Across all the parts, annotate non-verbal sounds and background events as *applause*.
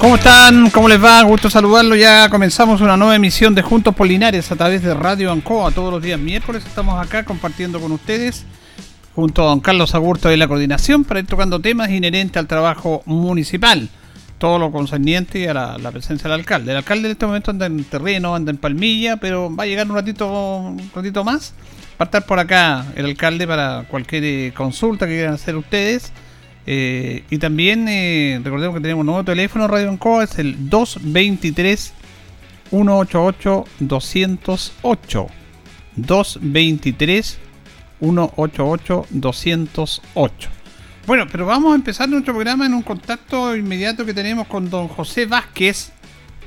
¿Cómo están? ¿Cómo les va? Gusto saludarlo. Ya comenzamos una nueva emisión de Juntos Polinares a través de Radio Ancoa. Todos los días miércoles estamos acá compartiendo con ustedes junto a don Carlos Agurto de la coordinación para ir tocando temas inherentes al trabajo municipal. Todo lo concerniente a la, presencia del alcalde. El alcalde en este momento anda en terreno, anda en Palmilla, pero va a llegar un ratito, un ratito más. Va a estar por acá el alcalde para cualquier eh, consulta que quieran hacer ustedes eh, y también eh, recordemos que tenemos un nuevo teléfono Radio Ancoa, es el 223 188 208. 223 188 208. Bueno, pero vamos a empezar nuestro programa en un contacto inmediato que tenemos con don José Vázquez,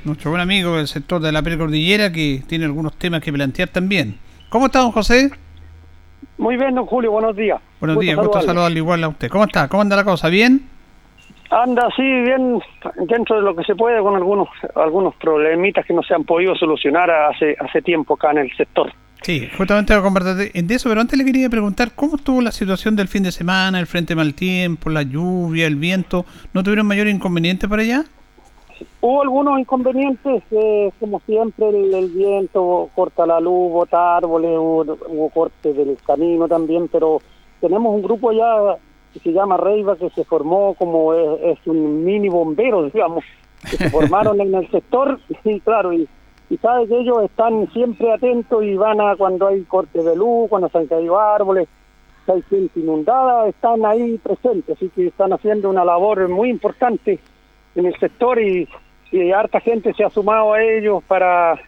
nuestro buen amigo del sector de la precordillera, que tiene algunos temas que plantear también. ¿Cómo está don José? Muy bien, don Julio, buenos días. Buenos días, gusto saludarle igual a usted. ¿Cómo está? ¿Cómo anda la cosa? ¿Bien? Anda, sí, bien, dentro de lo que se puede, con algunos algunos problemitas que no se han podido solucionar hace hace tiempo acá en el sector. Sí, justamente a conversar de eso, pero antes le quería preguntar cómo estuvo la situación del fin de semana, el frente mal tiempo, la lluvia, el viento. ¿No tuvieron mayor inconveniente para allá? Hubo algunos inconvenientes, eh, como siempre, el, viento corta la luz, bota árboles, hubo, corte del camino también, pero tenemos un grupo allá que se llama Reiva, que se formó como es, un mini bombero, *laughs* digamos, que se formaron en el sector, y claro, y, y sabe que ellos están siempre atentos y van a cuando hay corte de luz, cuando se han caído árboles, hay gente inundada, están ahí presentes, así que están haciendo una labor muy importante en el sector y, y harta gente se ha sumado a ellos para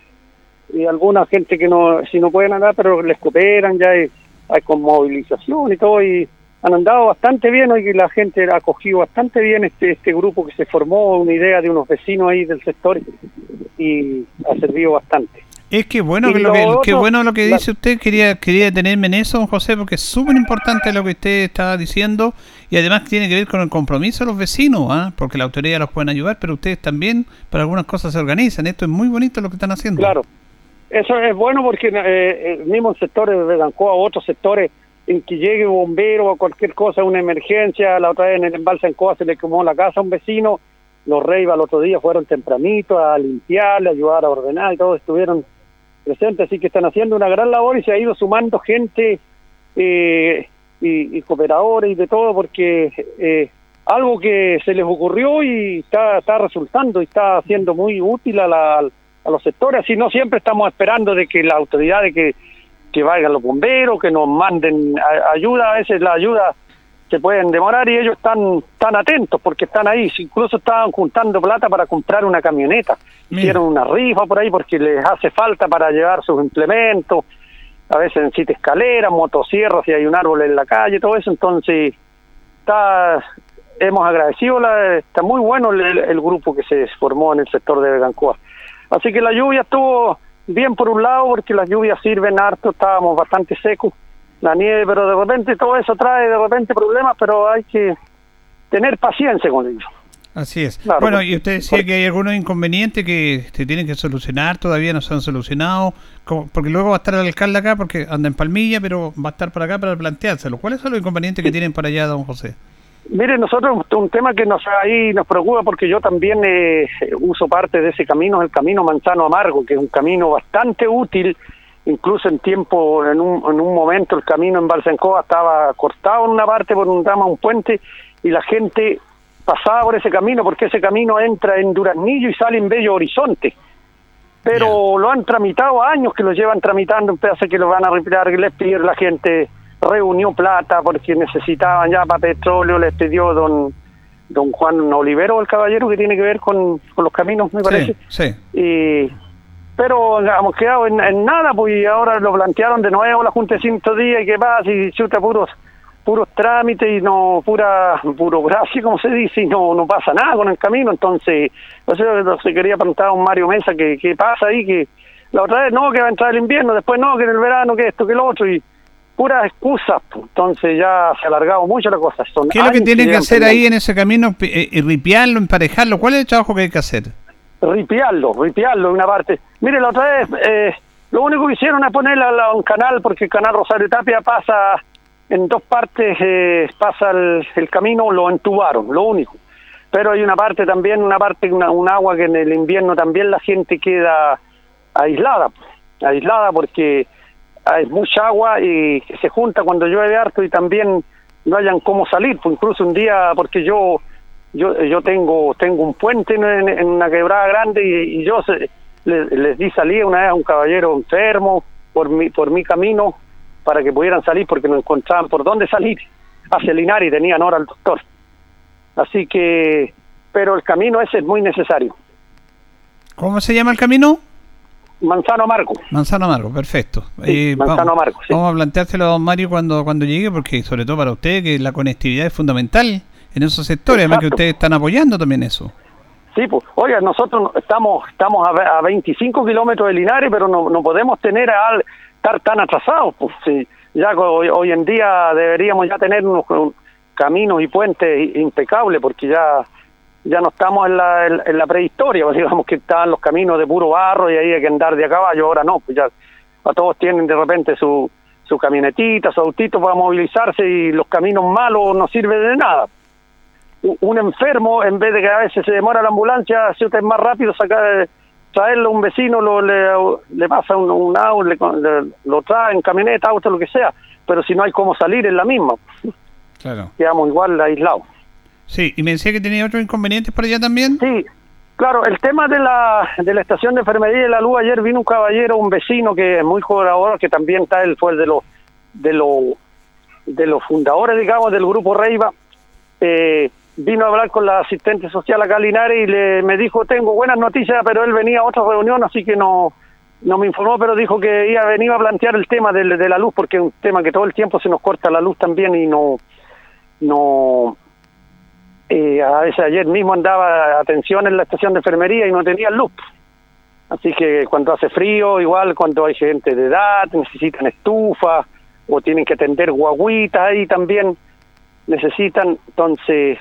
y alguna gente que no si no pueden andar pero les cooperan ya hay, hay con movilización y todo y han andado bastante bien hoy la gente ha acogido bastante bien este este grupo que se formó una idea de unos vecinos ahí del sector y ha servido bastante es que bueno que lo que, bueno lo que dice usted, quería quería detenerme en eso, don José, porque es súper importante lo que usted estaba diciendo y además tiene que ver con el compromiso de los vecinos, ¿ah? porque la autoridad los pueden ayudar, pero ustedes también para algunas cosas se organizan. Esto es muy bonito lo que están haciendo. Claro, eso es bueno porque eh, el mismo sectores de Bedancoa, otros sectores en que llegue un bombero o cualquier cosa, una emergencia, la otra vez en el embalse en Coa se le quemó la casa a un vecino, los Reyes el otro día fueron tempranito a limpiarle, ayudar a ordenar y todos estuvieron presentes, así que están haciendo una gran labor y se ha ido sumando gente eh, y, cooperadores y de todo, porque eh, algo que se les ocurrió y está, está resultando y está siendo muy útil a, la, a los sectores, así no siempre estamos esperando de que la autoridad, de que, que vayan los bomberos, que nos manden ayuda, a veces la ayuda se pueden demorar y ellos están tan atentos porque están ahí, incluso estaban juntando plata para comprar una camioneta, hicieron una rifa por ahí porque les hace falta para llevar sus implementos, a veces necesita escaleras, motosierras, si hay un árbol en la calle, todo eso, entonces está hemos agradecido, la, está muy bueno el, grupo que se formó en el sector de Begancoa. Así que la lluvia estuvo bien por un lado porque las lluvias sirven harto, estábamos bastante secos la nieve, pero de repente todo eso trae de repente problemas, pero hay que tener paciencia con ellos. Así es. bueno, y usted decía que hay algunos inconvenientes que se tienen que solucionar, todavía no se han solucionado, porque luego va a estar el alcalde acá, porque anda en Palmilla, pero va a estar por acá para planteárselo. ¿Cuáles son los inconvenientes que tienen para allá, don José? Mire, nosotros un tema que nos ahí nos preocupa porque yo también eh, uso parte de ese camino, el camino Manzano Amargo, que es un camino bastante útil incluso en tiempo, en un, en un momento el camino en Balsencoa estaba cortado en una parte por un trama, un puente, y la gente pasaba por ese camino porque ese camino entra en Duraznillo y sale en Bello Horizonte. Pero lo han tramitado años que lo llevan tramitando, un pedazo que lo van a retirar, les pidió la gente, reunió plata porque necesitaban ya para petróleo, les pidió don don Juan Olivero, el caballero que tiene que ver con, con los caminos, me parece. Sí, Y pero hemos quedado en, nada, pues y ahora lo plantearon de nuevo la Junta de 100 días y qué pasa, y chuta puros puros trámites y no pura burocracia, como se dice, y no, no pasa nada con el camino. Entonces, no se quería preguntar a un Mario Mesa qué, qué pasa ahí, que la otra vez no, que va a entrar el invierno, después no, que en el verano, que esto, que lo otro, y puras excusas. Entonces ya se ha alargado mucho la cosa. Son ¿Qué es lo que tienen que hacer ahí en ese camino? Eh, eh, ¿Ripiarlo, emparejarlo? ¿Cuál es el trabajo que hay que hacer? Ripiarlo, ripiarlo en una parte. Mire, la otra vez, eh, lo único que hicieron es ponerle a un canal, porque el canal Rosario Tapia pasa en dos partes, eh, pasa el, camino, lo entubaron, lo único. Pero hay una parte también, una parte, una, un agua que en el invierno también la gente queda aislada, aislada porque hay mucha agua y se junta cuando llueve harto y también no hayan cómo salir, pues incluso un día, porque yo yo yo tengo tengo un puente en, una quebrada grande y, yo les, di salida una vez a un caballero enfermo por mi por mi camino para que pudieran salir porque no encontraban por dónde salir hacia Linares y tenían hora al doctor así que pero el camino ese es muy necesario ¿cómo se llama el camino? Manzano Amargo. Manzano Amargo, perfecto. Eh, manzano vamos, Amargo, Vamos a planteárselo a don Mario cuando, cuando llegue, porque sobre todo para usted, que la conectividad es fundamental en esos sectores, además que ustedes están apoyando también eso. Sí, pues, oiga, nosotros estamos estamos a, 25 kilómetros de Linares, pero no, no podemos tener a, estar tan atrasados. Pues, sí, ya hoy, hoy en día deberíamos ya tener unos caminos y puentes impecables, porque ya ya no estamos en la, en, la prehistoria, *laughs* pues digamos que estaban los caminos de puro barro y ahí hay que andar de a caballo, ahora no, pues ya a todos tienen de repente su, su camionetita, su autito para movilizarse y los caminos malos no sirven de nada. Un enfermo, en vez de que a veces se demora la ambulancia, es más rápido sacar, traerlo a un vecino, lo, le, pasa un, un auto, lo trae en camioneta, auto, lo que sea, pero si no hay cómo salir es la misma. Claro. Quedamos igual aislados. Sí, y me decía que tenía otros inconvenientes por allá también. Sí, claro, el tema de la, de la estación de enfermería de la luz, ayer vino un caballero, un vecino que es muy colaborador, que también está él, fue de los, de los, de los fundadores, digamos, del grupo Reiva, eh, vino a hablar con la asistente social acá Linares y le, me dijo, tengo buenas noticias, pero él venía a otra reunión, así que no, no me informó, pero dijo que iba venir a plantear el tema de, de la luz, porque es un tema que todo el tiempo se nos corta la luz también y no, no, eh, a veces ayer mismo andaba atención en la estación de enfermería y no tenía luz. Así que cuando hace frío, igual cuando hay gente de edad, necesitan estufa o tienen que atender guaguitas ahí también necesitan, entonces,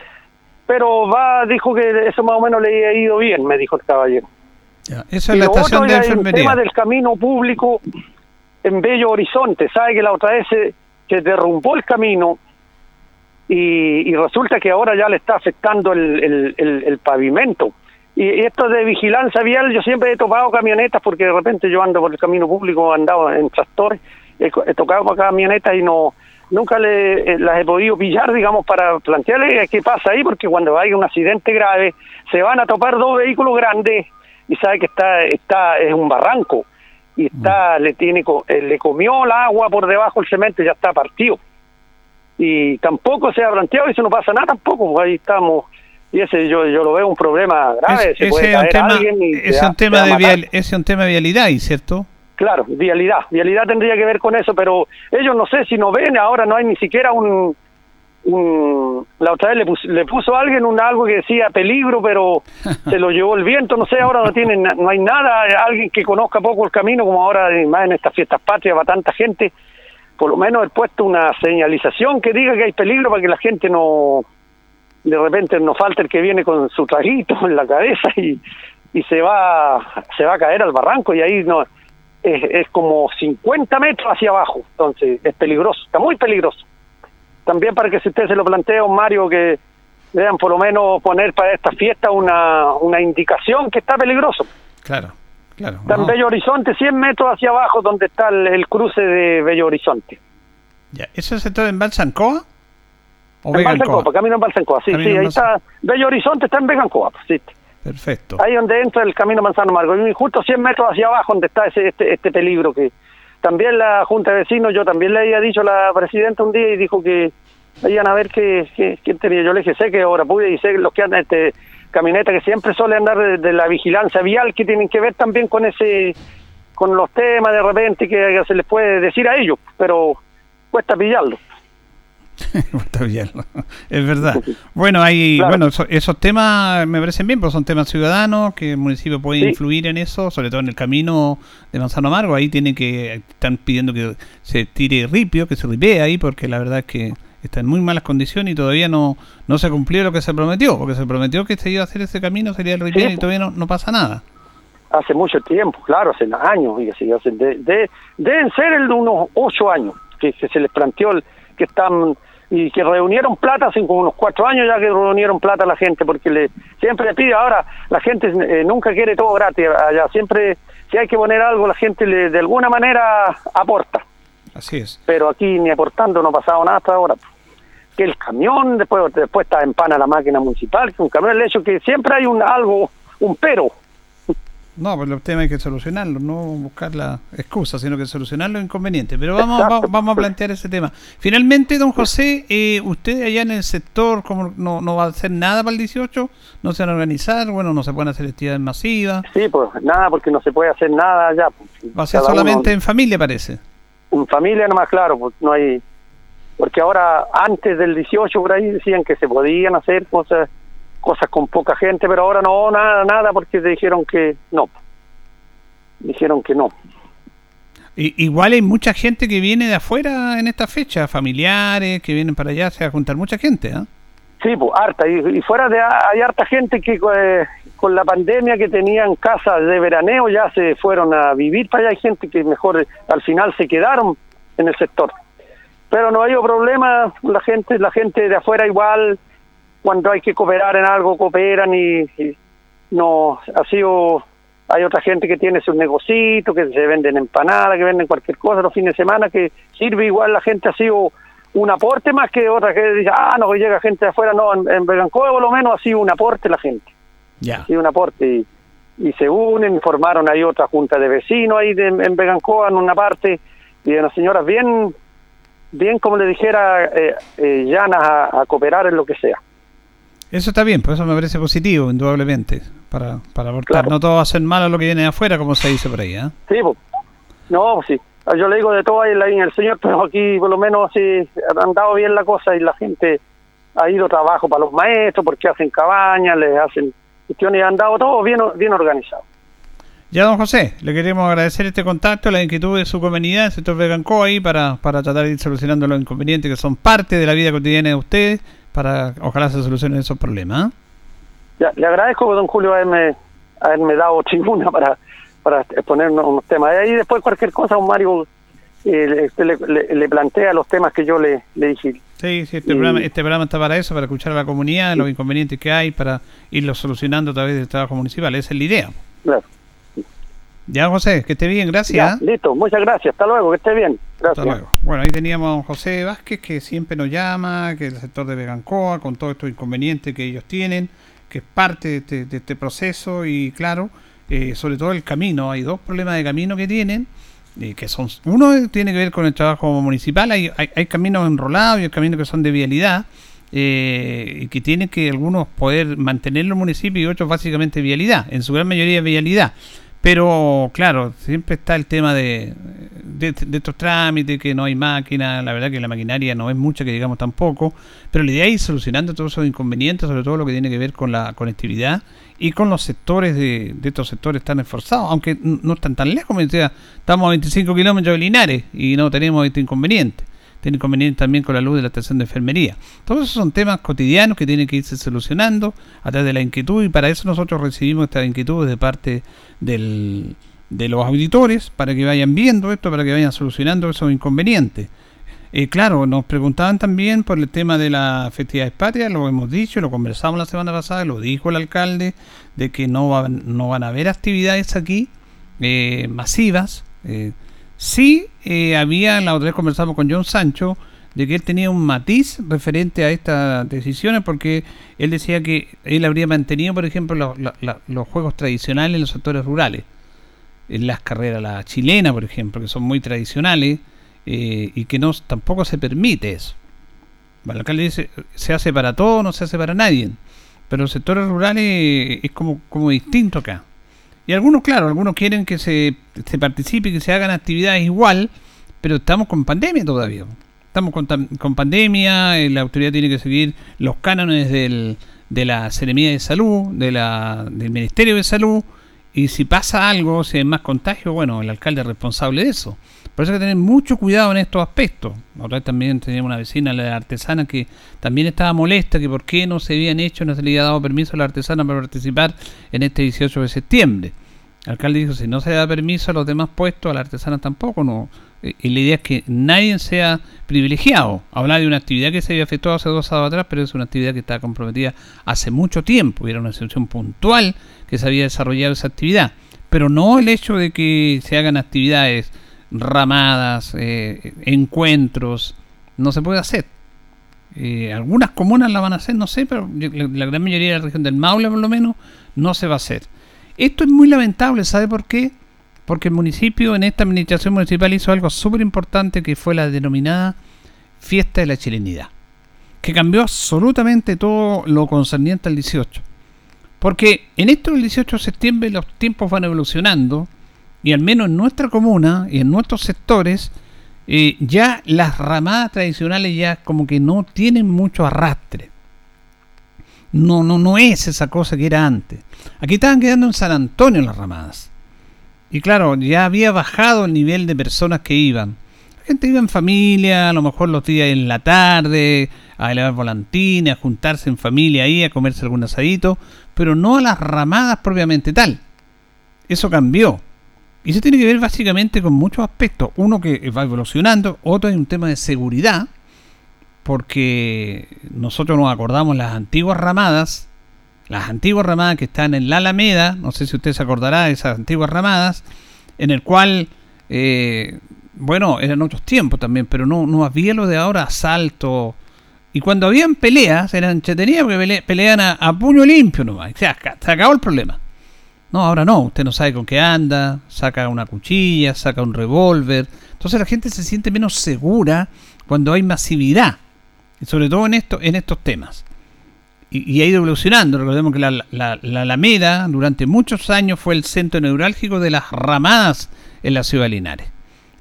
pero va, dijo que eso más o menos le ha ido bien, me dijo el caballero. Esa es la estación de enfermería. El tema del camino público en Bello Horizonte, sabe que la otra vez se, se derrumbó el camino y, resulta que ahora ya le está afectando el, el, pavimento. Y, esto de vigilancia vial, yo siempre he topado camionetas porque de repente yo ando por el camino público, he andado en tractores, he, tocado camionetas y no nunca le, eh, las he podido pillar, digamos, para plantearle qué pasa ahí, porque cuando hay un accidente grave se van a topar dos vehículos grandes y sabe que está está es un barranco y está mm. le tiene eh, le comió el agua por debajo el cemento y ya está partido y tampoco se ha planteado y eso no pasa nada tampoco, pues ahí estamos y ese yo yo lo veo un problema grave, es, se puede caer tema, alguien y es un tema de vial, es un tema de vialidad, ¿cierto? Claro, vialidad, vialidad tendría que ver con eso, pero ellos no sé si no ven, ahora no hay ni siquiera un, un la otra vez le, puso, le puso a alguien un algo que decía peligro, pero *laughs* se lo llevó el viento, no sé, ahora no tienen no hay nada, alguien que conozca poco el camino como ahora más en estas fiestas patrias va tanta gente por lo menos he puesto una señalización que diga que hay peligro para que la gente no de repente no falte el que viene con su traguito *laughs* en la cabeza y, y se va se va a caer al barranco y ahí no es, es como 50 metros hacia abajo entonces es peligroso está muy peligroso también para que si usted se lo plantea Mario que vean por lo menos poner para esta fiesta una una indicación que está peligroso claro Claro, está en Bello Horizonte, 100 metros hacia abajo, donde está el, cruce de Bello Horizonte. Ya. ¿Eso se está en Balsancoa? ¿O en Balsancoa, camino en Balsancoa, sí, sí, ahí está. Bello Horizonte está en Begancoa, sí. Perfecto. Ahí donde entra el camino Manzano Margo, y justo 100 metros hacia abajo, donde está ese este, este peligro que también la Junta de Vecinos, yo también le había dicho a la presidenta un día y dijo que vayan a ver qué, tenía. Yo le dije, sé que ahora pude y sé los que andan este camioneta que siempre suele andar de, la vigilancia vial que tienen que ver también con ese con los temas de repente que se les puede decir a ellos pero cuesta pillarlo *laughs* es verdad. Bueno, hay, bueno, esos temas me parecen bien, porque son temas ciudadanos que el municipio puede influir en eso, sobre todo en el camino de Manzano Amargo. Ahí tiene que están pidiendo que se tire ripio, que se ripee ahí, porque la verdad es que está en muy malas condiciones y todavía no, no se cumplió lo que se prometió, porque se prometió que se iba a hacer ese camino, sería el ripio y todavía no, no pasa nada. Hace mucho tiempo, claro, hace años, y así, de, de, deben ser el de unos ocho años que, se les planteó el, que están y que reunieron plata hace como unos cuatro años ya que reunieron plata a la gente porque le siempre le pide ahora la gente eh, nunca quiere todo gratis allá siempre si hay que poner algo la gente le, de alguna manera aporta. Así es. Pero aquí ni aportando no ha pasado nada hasta ahora. Que el camión después después está en pana la máquina municipal que un camión el hecho que siempre hay un algo un pero no, pues el tema hay que solucionarlo, no buscar la excusa, sino que solucionar los inconvenientes. Pero vamos, vamos, a plantear ese tema. Finalmente, don José, eh, ¿usted allá en el sector como no, no va a hacer nada para el 18? ¿No se van a organizar? Bueno, no se pueden hacer actividades masivas. Sí, pues nada, porque no se puede hacer nada allá. Pues, va a ser solamente en familia, parece. En familia nomás, claro, pues no hay... Porque ahora, antes del 18 por ahí decían que se podían hacer cosas cosas con poca gente, pero ahora no, nada, nada, porque dijeron que no. Dijeron que no. igual hay mucha gente que viene de afuera en esta fecha, familiares que vienen para allá, se va a juntar mucha gente, ¿ah? Sí, pues harta. Y, fuera de hay harta gente que eh, con la pandemia que tenían casas de veraneo ya se fueron a vivir para allá. Hay gente que mejor al final se quedaron en el sector. Pero no hay problema, la gente, la gente de afuera igual cuando hay que cooperar en algo cooperan y, no ha sido hay otra gente que tiene sus negocitos que se venden empanadas que venden cualquier cosa los fines de semana que sirve igual la gente ha sido un aporte más que otra que dice ah no que llega gente de afuera no en, en por lo menos ha sido un aporte la gente. Ha sido un aporte y, se unen formaron ahí otra junta de vecinos ahí de, en Begancoa en una parte y de unas señoras bien bien como le dijera eh, eh, llanas a cooperar en lo que sea eso está bien, pues eso me parece positivo, indudablemente, para, para aportar. No todo va a ser malo lo que viene de afuera, como se dice por ahí, ¿eh? Sí, pues. No, sí. Yo le digo de todo ahí en el señor, pero aquí por lo menos sí han dado bien la cosa y la gente ha ido trabajo para los maestros porque hacen cabañas, les hacen cuestiones y han dado todo bien, bien organizado. Ya, don José, le queremos agradecer este contacto, la inquietud de su comunidad, el sector Veganco ahí, para, para tratar de ir solucionando los inconvenientes que son parte de la vida cotidiana de ustedes para ojalá se solucionen esos problemas. Ya, le agradezco, don Julio, haberme, haberme dado tribuna para, para exponer unos, temas. Y ahí después cualquier cosa, don Mario eh, le, plantea los temas que yo le, le dije. Sí, sí este, programa, este programa está para eso, para escuchar a la comunidad, los inconvenientes que hay, para irlos solucionando a través del trabajo municipal. Esa es la idea. Claro. Ya, José, que esté bien, gracias. listo, muchas gracias. Hasta luego, que esté bien. Gracias. Hasta luego. Bueno, ahí teníamos a José Vázquez, que siempre nos llama, que es el sector de Vegancoa, con todos estos inconvenientes que ellos tienen, que es parte de este, este proceso y, claro, eh, sobre todo el camino. Hay dos problemas de camino que tienen. Eh, que son uno tiene que ver con el trabajo municipal hay, hay, caminos enrolados y hay caminos que son de vialidad eh, y que tienen que algunos poder mantener los municipios y otros básicamente vialidad en su gran mayoría vialidad pero claro, siempre está el tema de, de, estos trámites, que no hay máquina, la verdad que la maquinaria no es mucha, que digamos tampoco, pero la idea es ir solucionando todos esos inconvenientes, sobre todo lo que tiene que ver con la conectividad y con los sectores de, estos sectores tan esforzados, aunque no están tan lejos, me decía, estamos a 25 kilómetros de Linares y no tenemos este inconveniente tiene inconvenientes también con la luz de la estación de enfermería. Todos esos son temas cotidianos que tienen que irse solucionando a través de la inquietud y para eso nosotros recibimos esta inquietud de parte del, de los auditores para que vayan viendo esto, para que vayan solucionando esos inconvenientes. Eh, claro, nos preguntaban también por el tema de la festividad patria, lo hemos dicho, lo conversamos la semana pasada, lo dijo el alcalde, de que no, van, no van a haber actividades aquí eh, masivas. Eh, Sí, eh, había, la otra vez conversamos con John Sancho, de que él tenía un matiz referente a estas decisiones, porque él decía que él habría mantenido, por ejemplo, los juegos tradicionales en los sectores rurales. En las carreras, la chilena, por ejemplo, que son muy tradicionales eh, y que no tampoco se permite eso. el alcalde dice, se hace para todo, no se hace para nadie. Pero los sectores rurales es como, como distinto acá. Y algunos, claro, algunos quieren que se, se participe, que se hagan actividades igual, pero estamos con pandemia todavía. estamos con, con pandemia, la autoridad tiene que seguir los cánones del, de la Seremía de Salud, de la, del Ministerio de Salud, y si pasa algo, si hay más contagio, bueno, el alcalde es responsable de eso. Por eso hay que tener mucho cuidado en estos aspectos. Vez también teníamos una vecina, la artesana, que también estaba molesta, que por qué no se habían hecho, no se le había dado permiso a la artesana para participar en este 18 de septiembre. El alcalde dijo, si no se da permiso a los demás puestos, a la artesana tampoco, no. Y la idea es que nadie sea privilegiado. Hablar de una actividad que se había efectuado hace dos años atrás, pero es una actividad que está comprometida hace mucho tiempo. Era una situación puntual que se había desarrollado esa actividad. Pero no el hecho de que se hagan actividades ramadas, eh, encuentros, no se puede hacer. Eh, algunas comunas la van a hacer, no sé, pero la, gran mayoría de la región del Maule, por lo menos, no se va a hacer. Esto es muy lamentable, ¿sabe por qué? Porque el municipio, en esta administración municipal, hizo algo súper importante que fue la denominada Fiesta de la Chilenidad, que cambió absolutamente todo lo concerniente al 18. Porque en esto del 18 de septiembre los tiempos van evolucionando y al menos en nuestra comuna y en nuestros sectores, eh, ya las ramadas tradicionales ya como que no tienen mucho arrastre. No, no, no es esa cosa que era antes. Aquí estaban quedando en San Antonio las ramadas. Y claro, ya había bajado el nivel de personas que iban. La gente iba en familia, a lo mejor los días en la tarde, a elevar volantines, a juntarse en familia ahí, a comerse algún asadito, pero no a las ramadas propiamente tal. Eso cambió. Y eso tiene que ver básicamente con muchos aspectos. Uno que va evolucionando, otro es un tema de seguridad, porque nosotros nos acordamos las antiguas ramadas, las antiguas ramadas que están en la Alameda, no sé si usted se acordará de esas antiguas ramadas, en el cual, eh, bueno, eran otros tiempos también, pero no, no había lo de ahora asalto. Y cuando habían peleas, eran entretenidas porque pelean a, puño limpio nomás. O sea, se acabó el problema. No, ahora no, usted no sabe con qué anda, saca una cuchilla, saca un revólver. Entonces la gente se siente menos segura cuando hay masividad, y sobre todo en, esto, en estos temas. Y, ha ido evolucionando. Recordemos que la, la, Alameda durante muchos años fue el centro neurálgico de las ramadas en la ciudad de Linares,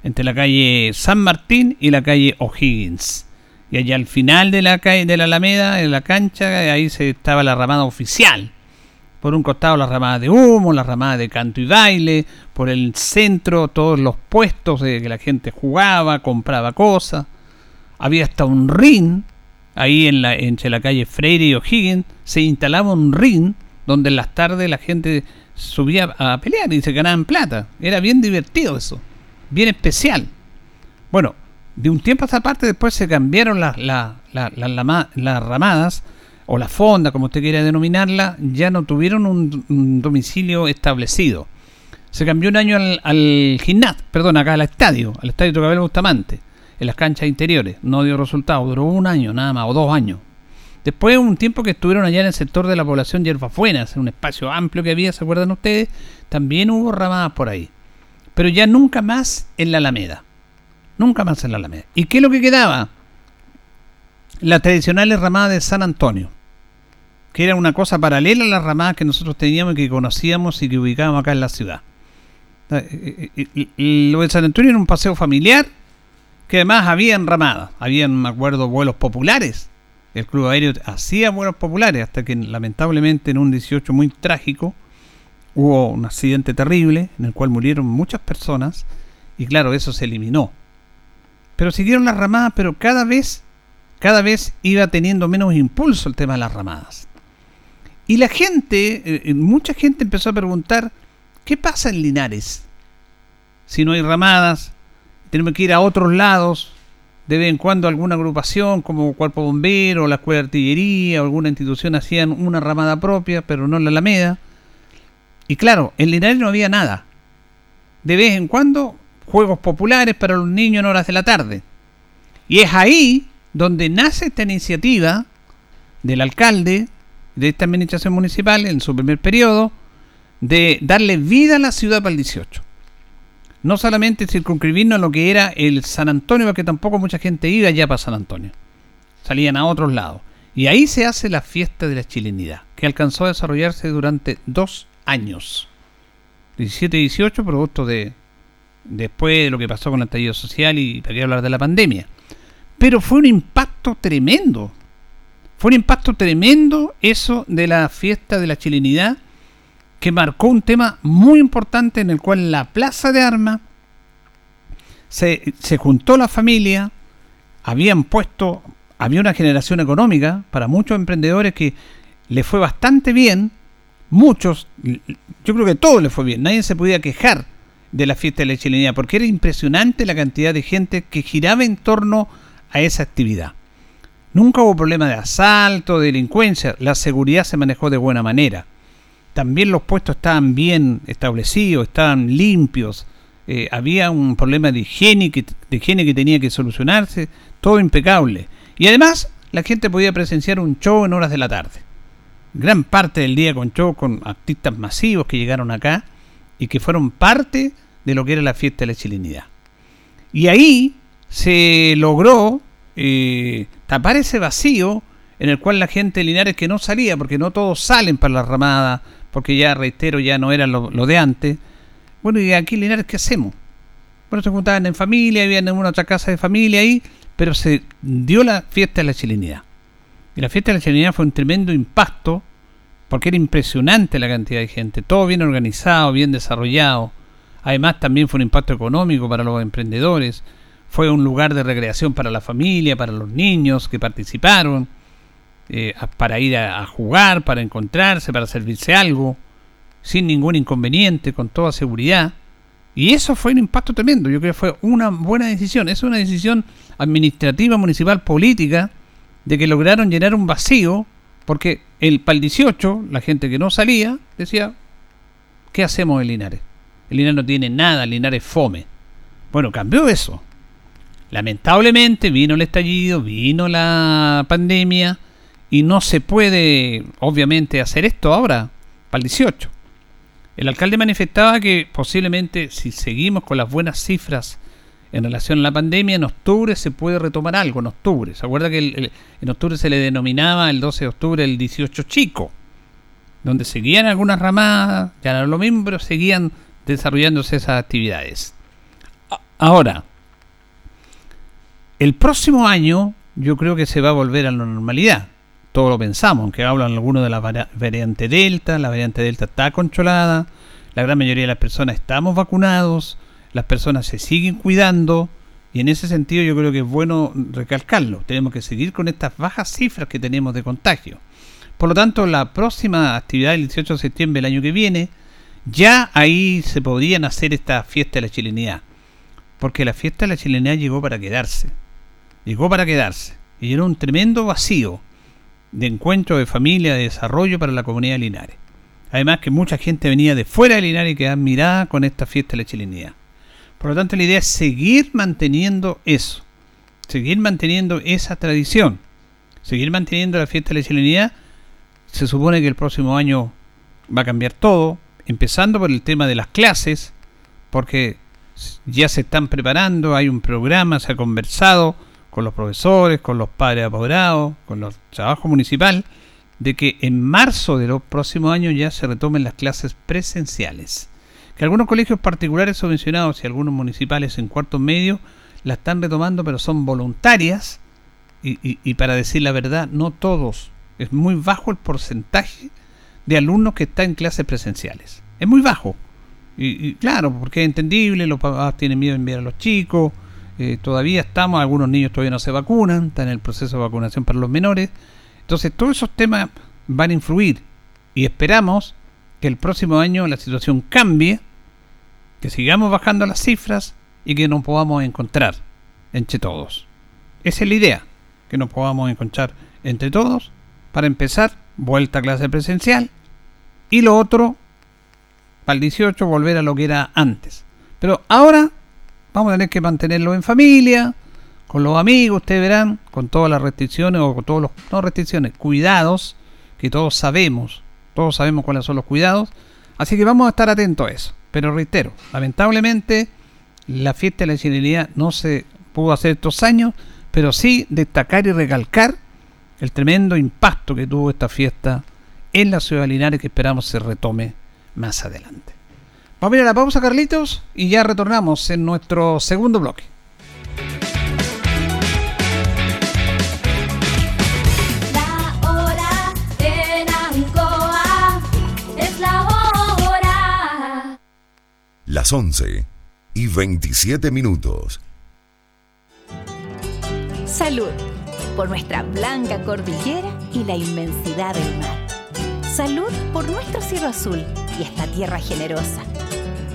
entre la calle San Martín y la calle O'Higgins. Y allá al final de la calle de la Alameda, en la cancha, ahí se estaba la ramada oficial por un costado las ramadas de humo, las ramadas de canto y baile, por el centro todos los puestos de que la gente jugaba, compraba cosas. Había hasta un ring, ahí en la, entre la calle Freire y O'Higgins, se instalaba un ring donde en las tardes la gente subía a pelear y se ganaban plata. Era bien divertido eso, bien especial. Bueno, de un tiempo a esta parte después se cambiaron las, las, las ramadas o la fonda, como usted quiera denominarla, ya no tuvieron un, domicilio establecido. Se cambió un año al, al gimnasio, perdón, acá al estadio, al estadio Tocabel Bustamante, en las canchas interiores. No dio resultado, duró un año nada más, o dos años. Después un tiempo que estuvieron allá en el sector de la población Yerbafuenas, en un espacio amplio que había, ¿se acuerdan ustedes? También hubo ramadas por ahí. Pero ya nunca más en la Alameda. Nunca más en la Alameda. ¿Y qué es lo que quedaba? La tradicional ramada de San Antonio que era una cosa paralela a las ramadas que nosotros teníamos y que conocíamos y que ubicábamos acá en la ciudad. Eh, eh, eh, lo de San Antonio era un paseo familiar que además había ramadas, habían, me acuerdo, vuelos populares. El club aéreo hacía vuelos populares hasta que lamentablemente en un 18 muy trágico hubo un accidente terrible en el cual murieron muchas personas y claro, eso se eliminó. Pero siguieron las ramadas, pero cada vez, cada vez iba teniendo menos impulso el tema de las ramadas. Y la gente, eh, eh, mucha gente empezó a preguntar, ¿qué pasa en Linares? Si no hay ramadas, tenemos que ir a otros lados, de vez en cuando alguna agrupación como Cuerpo Bombero, la Escuela de Artillería o alguna institución hacían una ramada propia, pero no la Alameda. Y claro, en Linares no había nada. De vez en cuando, juegos populares para los niños en horas de la tarde. Y es ahí donde nace esta iniciativa del alcalde de esta administración municipal en su primer periodo de darle vida a la ciudad para el 18. No solamente circunscribirnos a lo que era el San Antonio, porque tampoco mucha gente iba ya para San Antonio. Salían a otros lados. Y ahí se hace la fiesta de la chilenidad, que alcanzó a desarrollarse durante dos años. 17 y 18, producto de después de lo que pasó con el estallido social y para hablar de la pandemia. Pero fue un impacto tremendo. Fue un impacto tremendo eso de la fiesta de la chilenidad que marcó un tema muy importante en el cual la plaza de armas se, se juntó la familia, habían puesto, había una generación económica para muchos emprendedores que le fue bastante bien, muchos, yo creo que todo le fue bien, nadie se podía quejar de la fiesta de la chilenidad, porque era impresionante la cantidad de gente que giraba en torno a esa actividad. Nunca hubo problema de asalto, de delincuencia, la seguridad se manejó de buena manera. También los puestos estaban bien establecidos, estaban limpios, eh, había un problema de higiene, que, de higiene que tenía que solucionarse, todo impecable. Y además la gente podía presenciar un show en horas de la tarde. Gran parte del día con show, con artistas masivos que llegaron acá y que fueron parte de lo que era la fiesta de la chilenidad. Y ahí se logró eh, tapar ese vacío en el cual la gente de Linares que no salía, porque no todos salen para la ramada, porque ya, reitero, ya no era lo, de antes. Bueno, y aquí Linares, ¿qué hacemos? Bueno, se juntaban en familia, habían en una otra casa de familia ahí, pero se dio la fiesta de la chilenidad. Y la fiesta de la chilenidad fue un tremendo impacto, porque era impresionante la cantidad de gente, todo bien organizado, bien desarrollado. Además, también fue un impacto económico para los emprendedores fue un lugar de recreación para la familia, para los niños que participaron, eh, para ir a, jugar, para encontrarse, para servirse algo, sin ningún inconveniente, con toda seguridad. Y eso fue un impacto tremendo. Yo creo que fue una buena decisión. Es una decisión administrativa, municipal, política, de que lograron llenar un vacío, porque el PAL 18, la gente que no salía, decía, ¿qué hacemos en Linares? El Linares no tiene nada, el Linares fome. Bueno, cambió eso. Lamentablemente vino el estallido, vino la pandemia y no se puede, obviamente, hacer esto ahora, para el 18. El alcalde manifestaba que posiblemente si seguimos con las buenas cifras en relación a la pandemia, en octubre se puede retomar algo, en octubre. ¿Se acuerda que en octubre se le denominaba el 12 de octubre el 18 chico? Donde seguían algunas ramadas, ya no era lo mismo, pero seguían desarrollándose esas actividades. Ahora, el próximo año yo creo que se va a volver a la normalidad. Todo lo pensamos, aunque hablan algunos de la variante Delta, la variante Delta está controlada, la gran mayoría de las personas estamos vacunados, las personas se siguen cuidando y en ese sentido yo creo que es bueno recalcarlo. Tenemos que seguir con estas bajas cifras que tenemos de contagio. Por lo tanto, la próxima actividad del 18 de septiembre del año que viene, ya ahí se podrían hacer esta fiesta de la chilenidad. Porque la fiesta de la chilenidad llegó para quedarse llegó para quedarse y era un tremendo vacío de encuentro de familia, de desarrollo para la comunidad de Linares. Además que mucha gente venía de fuera de Linares y quedaba mirada con esta fiesta de la chilenidad. Por lo tanto, la idea es seguir manteniendo eso, seguir manteniendo esa tradición, seguir manteniendo la fiesta de la chilenidad. Se supone que el próximo año va a cambiar todo, empezando por el tema de las clases, porque ya se están preparando, hay un programa, se ha conversado, con los profesores, con los padres apoderados, con los trabajos municipal, de que en marzo de los próximos años ya se retomen las clases presenciales. Que algunos colegios particulares subvencionados y algunos municipales en cuarto medio la están retomando, pero son voluntarias. Y, y, para decir la verdad, no todos. Es muy bajo el porcentaje de alumnos que están en clases presenciales. Es muy bajo. Y, y claro, porque es entendible, los papás tienen miedo de enviar a los chicos, eh, todavía estamos, algunos niños todavía no se vacunan, están en el proceso de vacunación para los menores. Entonces todos esos temas van a influir y esperamos que el próximo año la situación cambie, que sigamos bajando las cifras y que nos podamos encontrar entre todos. Esa es la idea, que nos podamos encontrar entre todos para empezar vuelta a clase presencial y lo otro, para el 18 volver a lo que era antes. Pero ahora vamos a tener que mantenerlo en familia, con los amigos, ustedes verán, con todas las restricciones o con todos los, no restricciones, cuidados, que todos sabemos, todos sabemos cuáles son los cuidados, así que vamos a estar atentos a eso. Pero reitero, lamentablemente la fiesta de la chilenidad no se pudo hacer estos años, pero sí destacar y recalcar el tremendo impacto que tuvo esta fiesta en la ciudad de Linares que esperamos se retome más adelante. Vamos a ir a la pausa, Carlitos, y ya retornamos en nuestro segundo bloque. La hora en Ancoa es la hora. Las 11 y 27 minutos. Salud por nuestra blanca cordillera y la inmensidad del mar. Salud por nuestro cielo azul y esta tierra generosa.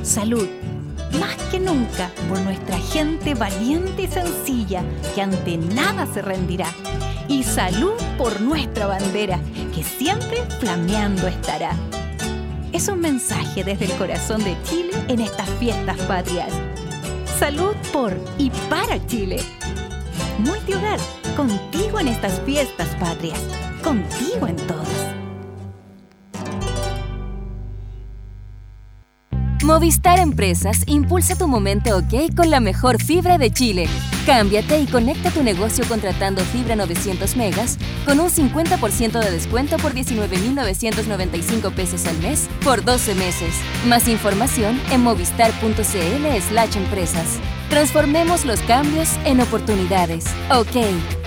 Salud, más que nunca, por nuestra gente valiente y sencilla que ante nada se rendirá. Y salud por nuestra bandera que siempre flameando estará. Es un mensaje desde el corazón de Chile en estas fiestas patrias. Salud por y para Chile. Multihogar, contigo en estas fiestas patrias, contigo en todas. Movistar Empresas impulsa tu momento ok con la mejor fibra de Chile. Cámbiate y conecta tu negocio contratando fibra 900 megas con un 50% de descuento por 19.995 pesos al mes por 12 meses. Más información en movistar.cl slash empresas. Transformemos los cambios en oportunidades. Ok.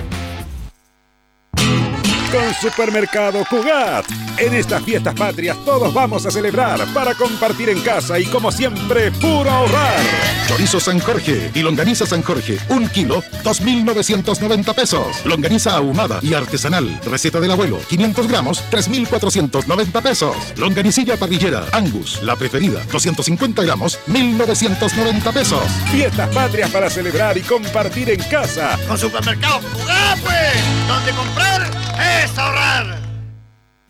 Con Supermercado Cugat. En estas fiestas patrias todos vamos a celebrar para compartir en casa y como siempre, puro ahorrar. Chorizo San Jorge y longaniza San Jorge, un kilo, 2.990 pesos. Longaniza ahumada y artesanal, receta del abuelo, 500 gramos, 3.490 pesos. Longanicilla parrillera, Angus, la preferida, 250 gramos, 1.990 pesos. Fiestas patrias para celebrar y compartir en casa. Con Supermercado Cugat, pues, donde comprar es ahorrar.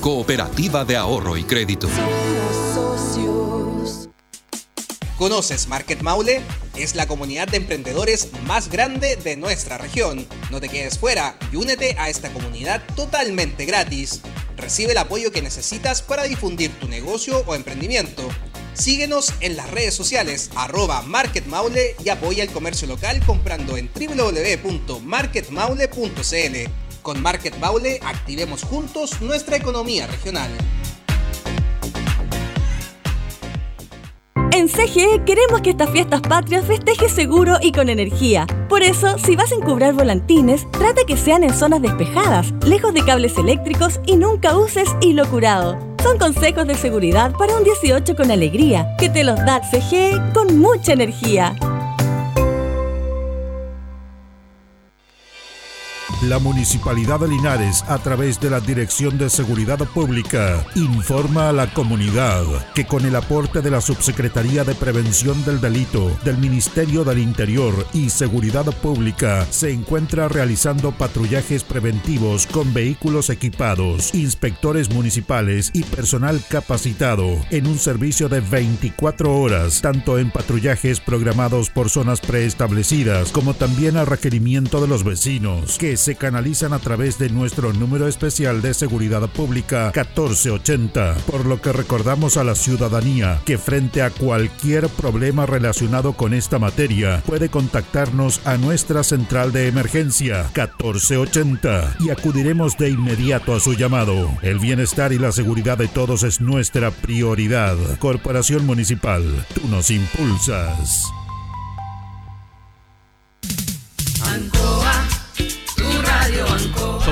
cooperativa de ahorro y crédito. ¿Conoces Market Maule? Es la comunidad de emprendedores más grande de nuestra región. No te quedes fuera y únete a esta comunidad totalmente gratis. Recibe el apoyo que necesitas para difundir tu negocio o emprendimiento. Síguenos en las redes sociales arroba Market Maule y apoya el comercio local comprando en www.marketmaule.cl. Con Market Maule activemos juntos nuestra economía regional. En CGE queremos que estas fiestas patrias festejes seguro y con energía. Por eso, si vas a encubrar volantines, trata que sean en zonas despejadas, lejos de cables eléctricos y nunca uses hilo curado. Son consejos de seguridad para un 18 con alegría, que te los da CGE con mucha energía. La Municipalidad de Linares, a través de la Dirección de Seguridad Pública, informa a la comunidad que con el aporte de la Subsecretaría de Prevención del Delito del Ministerio del Interior y Seguridad Pública se encuentra realizando patrullajes preventivos con vehículos equipados, inspectores municipales y personal capacitado en un servicio de 24 horas, tanto en patrullajes programados por zonas preestablecidas como también a requerimiento de los vecinos que se canalizan a través de nuestro número especial de seguridad pública 1480, por lo que recordamos a la ciudadanía que frente a cualquier problema relacionado con esta materia puede contactarnos a nuestra central de emergencia 1480 y acudiremos de inmediato a su llamado. El bienestar y la seguridad de todos es nuestra prioridad. Corporación Municipal, tú nos impulsas.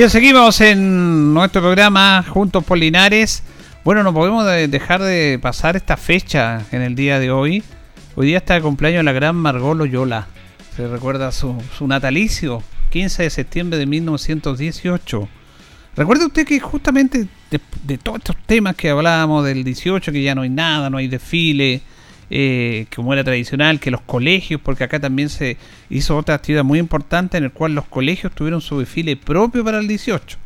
Bien, seguimos en nuestro programa Juntos por Linares. Bueno, no podemos de- dejar de pasar esta fecha en el día de hoy. Hoy día está el cumpleaños de la gran Margot Loyola. Se recuerda su, su natalicio, 15 de septiembre de 1918. Recuerde usted que justamente de, de todos estos temas que hablábamos del 18, que ya no hay nada, no hay desfile, eh, como era tradicional, que los colegios, porque acá también se hizo otra actividad muy importante en el cual los colegios tuvieron su desfile propio para el 18.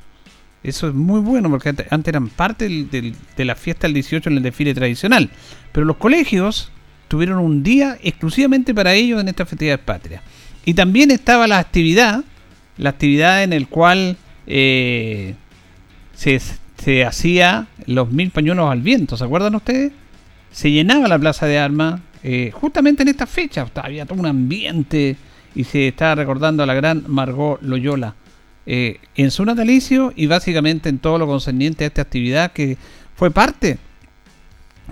Eso es muy bueno porque ante- antes eran parte del- de la fiesta del 18 en el desfile tradicional. Pero los colegios tuvieron un día exclusivamente para ellos en esta festividad patria. Y también estaba la actividad, la actividad en el cual eh, se, se hacía los mil pañuelos al viento, ¿se acuerdan ustedes? Se llenaba la plaza de armas eh, justamente en esta fecha, había todo un ambiente y se estaba recordando a la gran Margot Loyola eh, en su natalicio y básicamente en todo lo concerniente a esta actividad que fue parte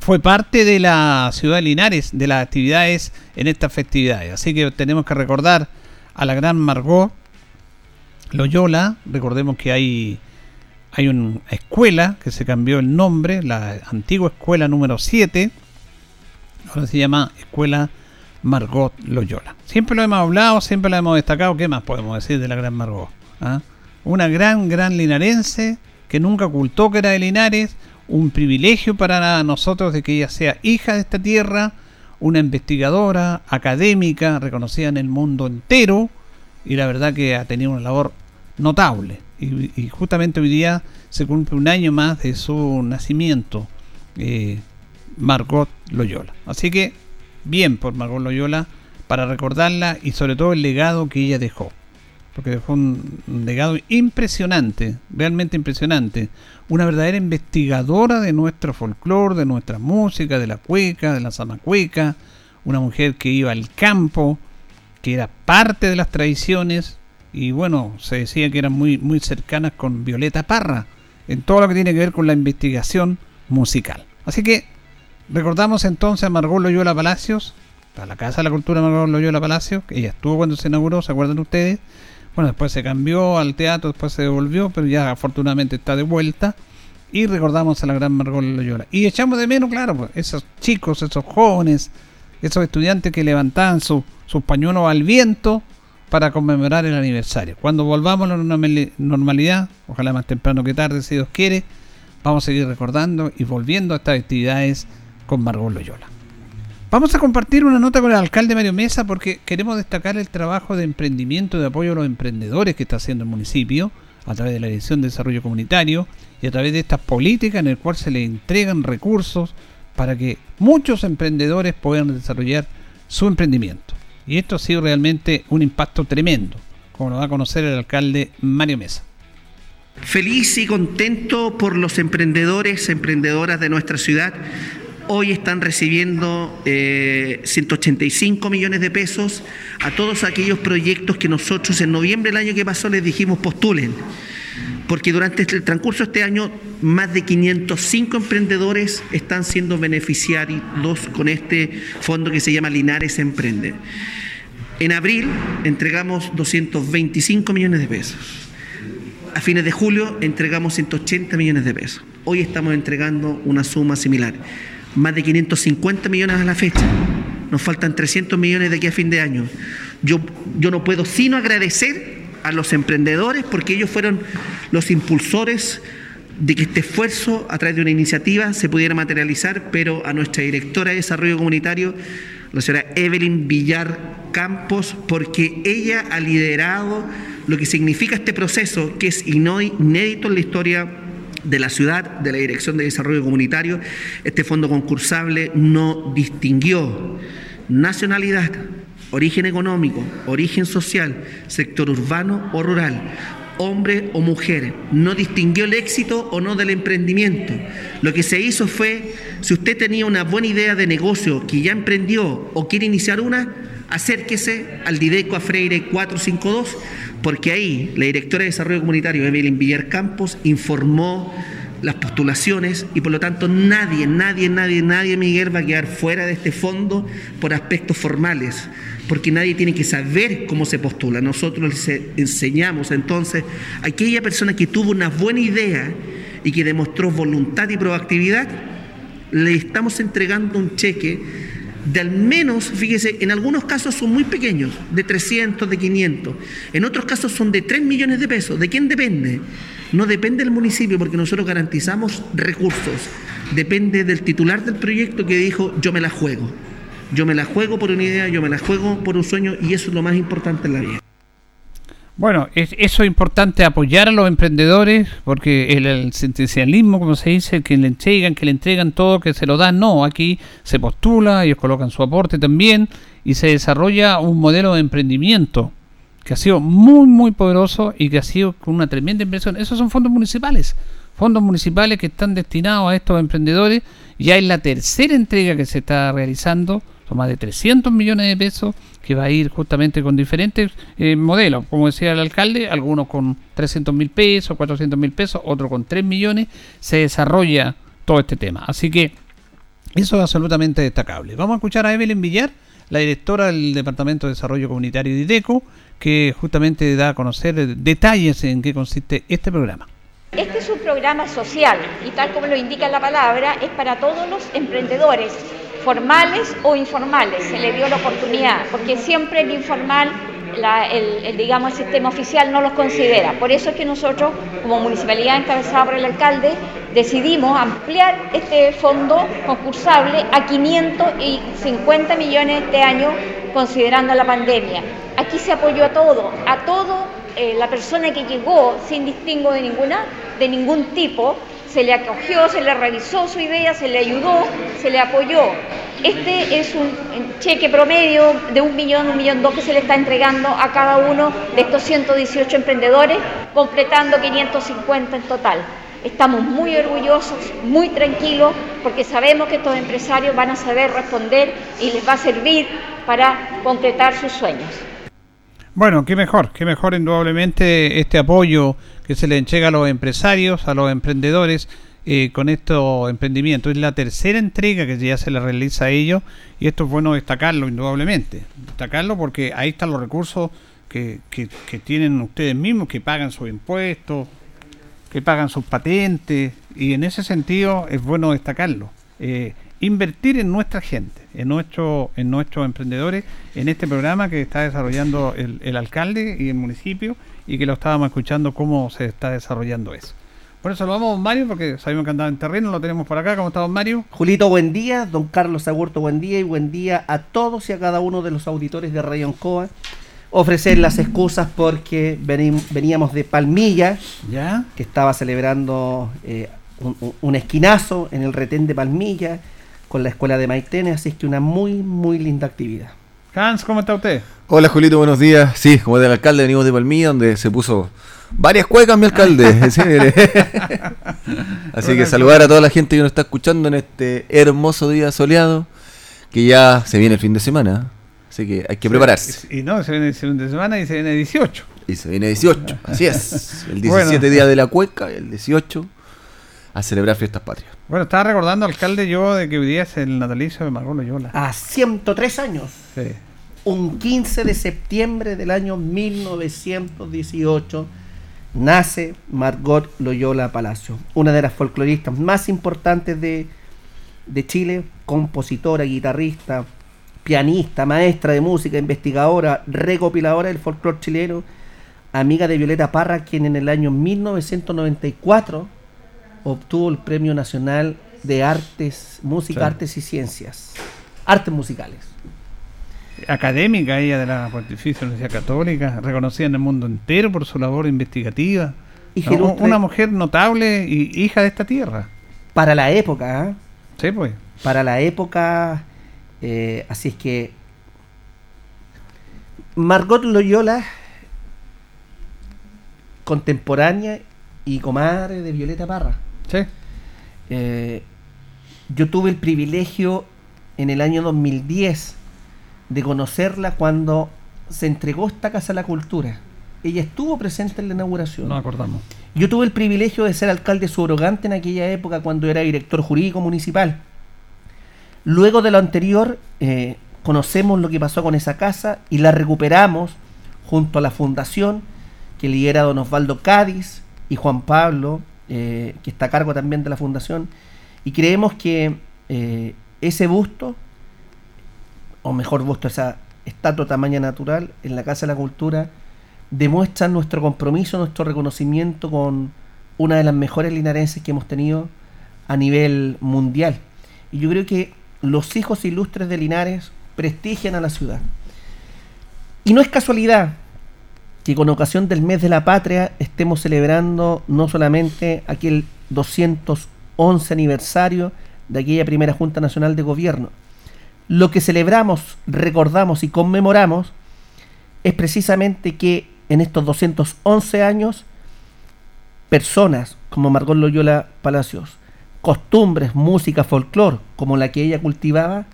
fue parte de la ciudad de Linares, de las actividades en estas festividades. Así que tenemos que recordar a la gran Margot Loyola. Recordemos que hay, hay una escuela que se cambió el nombre, la antigua escuela número 7. Ahora se llama Escuela Margot Loyola. Siempre lo hemos hablado, siempre lo hemos destacado. ¿Qué más podemos decir de la gran Margot? ¿Ah? Una gran, gran linarense que nunca ocultó que era de Linares. Un privilegio para nosotros de que ella sea hija de esta tierra. Una investigadora, académica, reconocida en el mundo entero. Y la verdad que ha tenido una labor notable. Y, justamente hoy día se cumple un año más de su nacimiento. eh, Margot Loyola. Así que bien por Margot Loyola para recordarla y sobre todo el legado que ella dejó. Porque dejó un, un legado impresionante, realmente impresionante. Una verdadera investigadora de nuestro folclore, de nuestra música, de la cueca, de la zamacueca. Una mujer que iba al campo, que era parte de las tradiciones y bueno, se decía que eran muy, muy cercanas con Violeta Parra en todo lo que tiene que ver con la investigación musical. Así que recordamos entonces a Margot Loyola Palacios, a la Casa de la Cultura Margot Loyola Palacios, que ella estuvo cuando se inauguró, ¿se acuerdan ustedes? Bueno, después se cambió al teatro, después se devolvió, pero ya afortunadamente está de vuelta. Y recordamos a la gran Margot Loyola. Y echamos de menos, claro, pues, esos chicos, esos jóvenes, esos estudiantes que levantaban su- sus pañuelos al viento para conmemorar el aniversario. Cuando volvamos a la normali- normalidad, ojalá más temprano que tarde, si Dios quiere, vamos a seguir recordando y volviendo a estas actividades con Margot Loyola. Vamos a compartir una nota con el alcalde Mario Mesa porque queremos destacar el trabajo de emprendimiento de apoyo a los emprendedores que está haciendo el municipio a través de la Dirección de Desarrollo Comunitario y a través de estas políticas en el cual se le entregan recursos para que muchos emprendedores puedan desarrollar su emprendimiento. Y esto ha sido realmente un impacto tremendo, como lo va a conocer el alcalde Mario Mesa. Feliz y contento por los emprendedores, emprendedoras de nuestra ciudad. Hoy están recibiendo eh, 185 millones de pesos a todos aquellos proyectos que nosotros en noviembre del año que pasó les dijimos postulen. Porque durante el transcurso de este año más de 505 emprendedores están siendo beneficiarios con este fondo que se llama Linares Emprende. En abril entregamos 225 millones de pesos. A fines de julio entregamos 180 millones de pesos. Hoy estamos entregando una suma similar. Más de 550 millones a la fecha. Nos faltan 300 millones de aquí a fin de año. Yo, yo no puedo sino agradecer a los emprendedores porque ellos fueron los impulsores de que este esfuerzo a través de una iniciativa se pudiera materializar, pero a nuestra directora de Desarrollo Comunitario, la señora Evelyn Villar Campos, porque ella ha liderado lo que significa este proceso, que es inédito en la historia de la ciudad, de la Dirección de Desarrollo Comunitario. Este fondo concursable no distinguió nacionalidad, origen económico, origen social, sector urbano o rural, hombre o mujer, no distinguió el éxito o no del emprendimiento. Lo que se hizo fue, si usted tenía una buena idea de negocio que ya emprendió o quiere iniciar una, acérquese al Dideco a Freire 452, porque ahí la directora de Desarrollo Comunitario, Evelyn Villar Campos, informó las postulaciones y por lo tanto nadie, nadie, nadie, nadie, Miguel, va a quedar fuera de este fondo por aspectos formales, porque nadie tiene que saber cómo se postula. Nosotros les enseñamos entonces a aquella persona que tuvo una buena idea y que demostró voluntad y proactividad, le estamos entregando un cheque de al menos, fíjese, en algunos casos son muy pequeños, de 300, de 500, en otros casos son de 3 millones de pesos. ¿De quién depende? No depende del municipio porque nosotros garantizamos recursos. Depende del titular del proyecto que dijo yo me la juego. Yo me la juego por una idea, yo me la juego por un sueño y eso es lo más importante en la vida. Bueno, es, eso es importante apoyar a los emprendedores porque el, sentencialismo, como se dice, que le entregan, que le entregan todo, que se lo dan, no, aquí se postula, ellos colocan su aporte también y se desarrolla un modelo de emprendimiento que ha sido muy, muy poderoso y que ha sido con una tremenda inversión. Esos son fondos municipales, fondos municipales que están destinados a estos emprendedores. Ya es la tercera entrega que se está realizando, más de 300 millones de pesos que va a ir justamente con diferentes eh, modelos, como decía el alcalde, algunos con 300 mil pesos, 400 mil pesos, otros con 3 millones, se desarrolla todo este tema. Así que eso es absolutamente destacable. Vamos a escuchar a Evelyn Villar, la directora del Departamento de Desarrollo Comunitario de IDECO, que justamente da a conocer detalles en qué consiste este programa. Este es un programa social y tal como lo indica la palabra, es para todos los emprendedores, formales o informales. Se le dio la oportunidad, porque siempre el informal, el, digamos, el sistema oficial no los considera. Por eso es que nosotros, como municipalidad encabezada por el alcalde, decidimos ampliar este fondo concursable a 550 millones de años considerando la pandemia. Aquí se apoyó a todo, a todo eh, la persona que llegó sin distingo de ninguna, de ningún tipo, se le acogió, se le revisó su idea, se le ayudó, se le apoyó. Este es un cheque promedio de un millón, un millón dos que se le está entregando a cada uno de estos 118 emprendedores, completando 550 en total. Estamos muy orgullosos, muy tranquilos, porque sabemos que estos empresarios van a saber responder y les va a servir para concretar sus sueños. Bueno, qué mejor, qué mejor indudablemente este apoyo que se le entrega a los empresarios, a los emprendedores eh, con estos emprendimientos. Es la tercera entrega que ya se le realiza a ellos y esto es bueno destacarlo indudablemente. Destacarlo porque ahí están los recursos que, tienen ustedes mismos, que pagan sus impuestos, que pagan sus patentes y en ese sentido es bueno destacarlo. Eh, invertir en nuestra gente, en nuestro, en nuestros emprendedores, en este programa que está desarrollando el alcalde y el municipio y que lo estábamos escuchando cómo se está desarrollando eso. Bueno, saludamos a don Mario porque sabemos que andaba en terreno, lo tenemos por acá. ¿Cómo está don Mario? Julito, buen día. Don Carlos Agurto, buen día. Y buen día a todos y a cada uno de los auditores de Radio Ancoa. Ofrecer las excusas porque vení- veníamos de Palmilla, ¿Ya? que estaba celebrando eh, un esquinazo en el retén de Palmilla con la escuela de Maitene. Así es que una muy, muy linda actividad. Hans, ¿cómo está usted? Hola Julito, buenos días. Sí, como del alcalde venimos de Palmilla, donde se puso varias cuecas mi alcalde. *laughs* Sí. *laughs* Así que saludar a toda la gente que nos está escuchando en este hermoso día soleado, que ya se viene el fin de semana. Así que hay que prepararse. Y no, se viene el fin de semana y se viene 18. Y se viene 18, así es. El 17 Bueno. día de la cueca y el 18 a celebrar fiestas patrias. Bueno, estaba recordando, alcalde, yo de que hoy día es el natalicio de Margot Loyola. A 103 años. Sí. Un 15 de septiembre del año 1918 nace Margot Loyola Palacio, una de las folcloristas más importantes de, de Chile, compositora, guitarrista, pianista, maestra de música, investigadora, recopiladora del folclore chileno, amiga de Violeta Parra, quien en el año 1994 obtuvo el Premio Nacional de Artes, Música, Sí. Artes y Ciencias, Artes Musicales. académica ella de la Pontificia Universidad Católica, reconocida en el mundo entero por su labor investigativa. Y No, una mujer notable y hija de esta tierra. Para la época, ¿ah? Sí, pues. Para la época, eh, así es que Margot Loyola, contemporánea y comadre de Violeta Parra. Sí. Eh, yo tuve el privilegio en el año 2010 de conocerla cuando se entregó esta Casa a la Cultura. Ella estuvo presente en la inauguración. No acordamos. Yo tuve el privilegio de ser alcalde subrogante en aquella época cuando era director jurídico municipal. Luego de lo anterior, eh, conocemos lo que pasó con esa casa y la recuperamos junto a la fundación que lidera don Osvaldo Cádiz y Juan Pablo, eh, que está a cargo también de la fundación. Y creemos que eh, ese busto, o mejor busto, esa estatua tamaño natural en la Casa de la Cultura, demuestra nuestro compromiso, nuestro reconocimiento con una de las mejores linarenses que hemos tenido a nivel mundial. Y yo creo que los hijos ilustres de Linares prestigian a la ciudad. Y no es casualidad que con ocasión del mes de la patria estemos celebrando no solamente aquel 211 aniversario de aquella primera Junta Nacional de Gobierno. Lo que celebramos, recordamos y conmemoramos es precisamente que en estos 211 años personas como Margot Loyola Palacios, costumbres, música, folclore como la que ella cultivaba,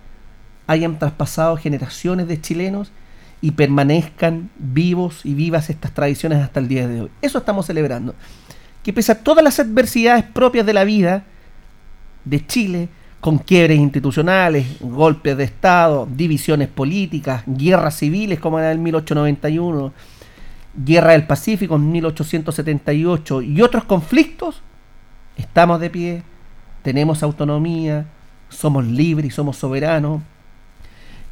hayan traspasado generaciones de chilenos y permanezcan vivos y vivas estas tradiciones hasta el día de hoy. Eso estamos celebrando. Que pese a todas las adversidades propias de la vida de Chile, con quiebres institucionales, golpes de Estado, divisiones políticas, guerras civiles como era el 1891, Guerra del Pacífico en 1878 y otros conflictos, estamos de pie, tenemos autonomía, somos libres y somos soberanos.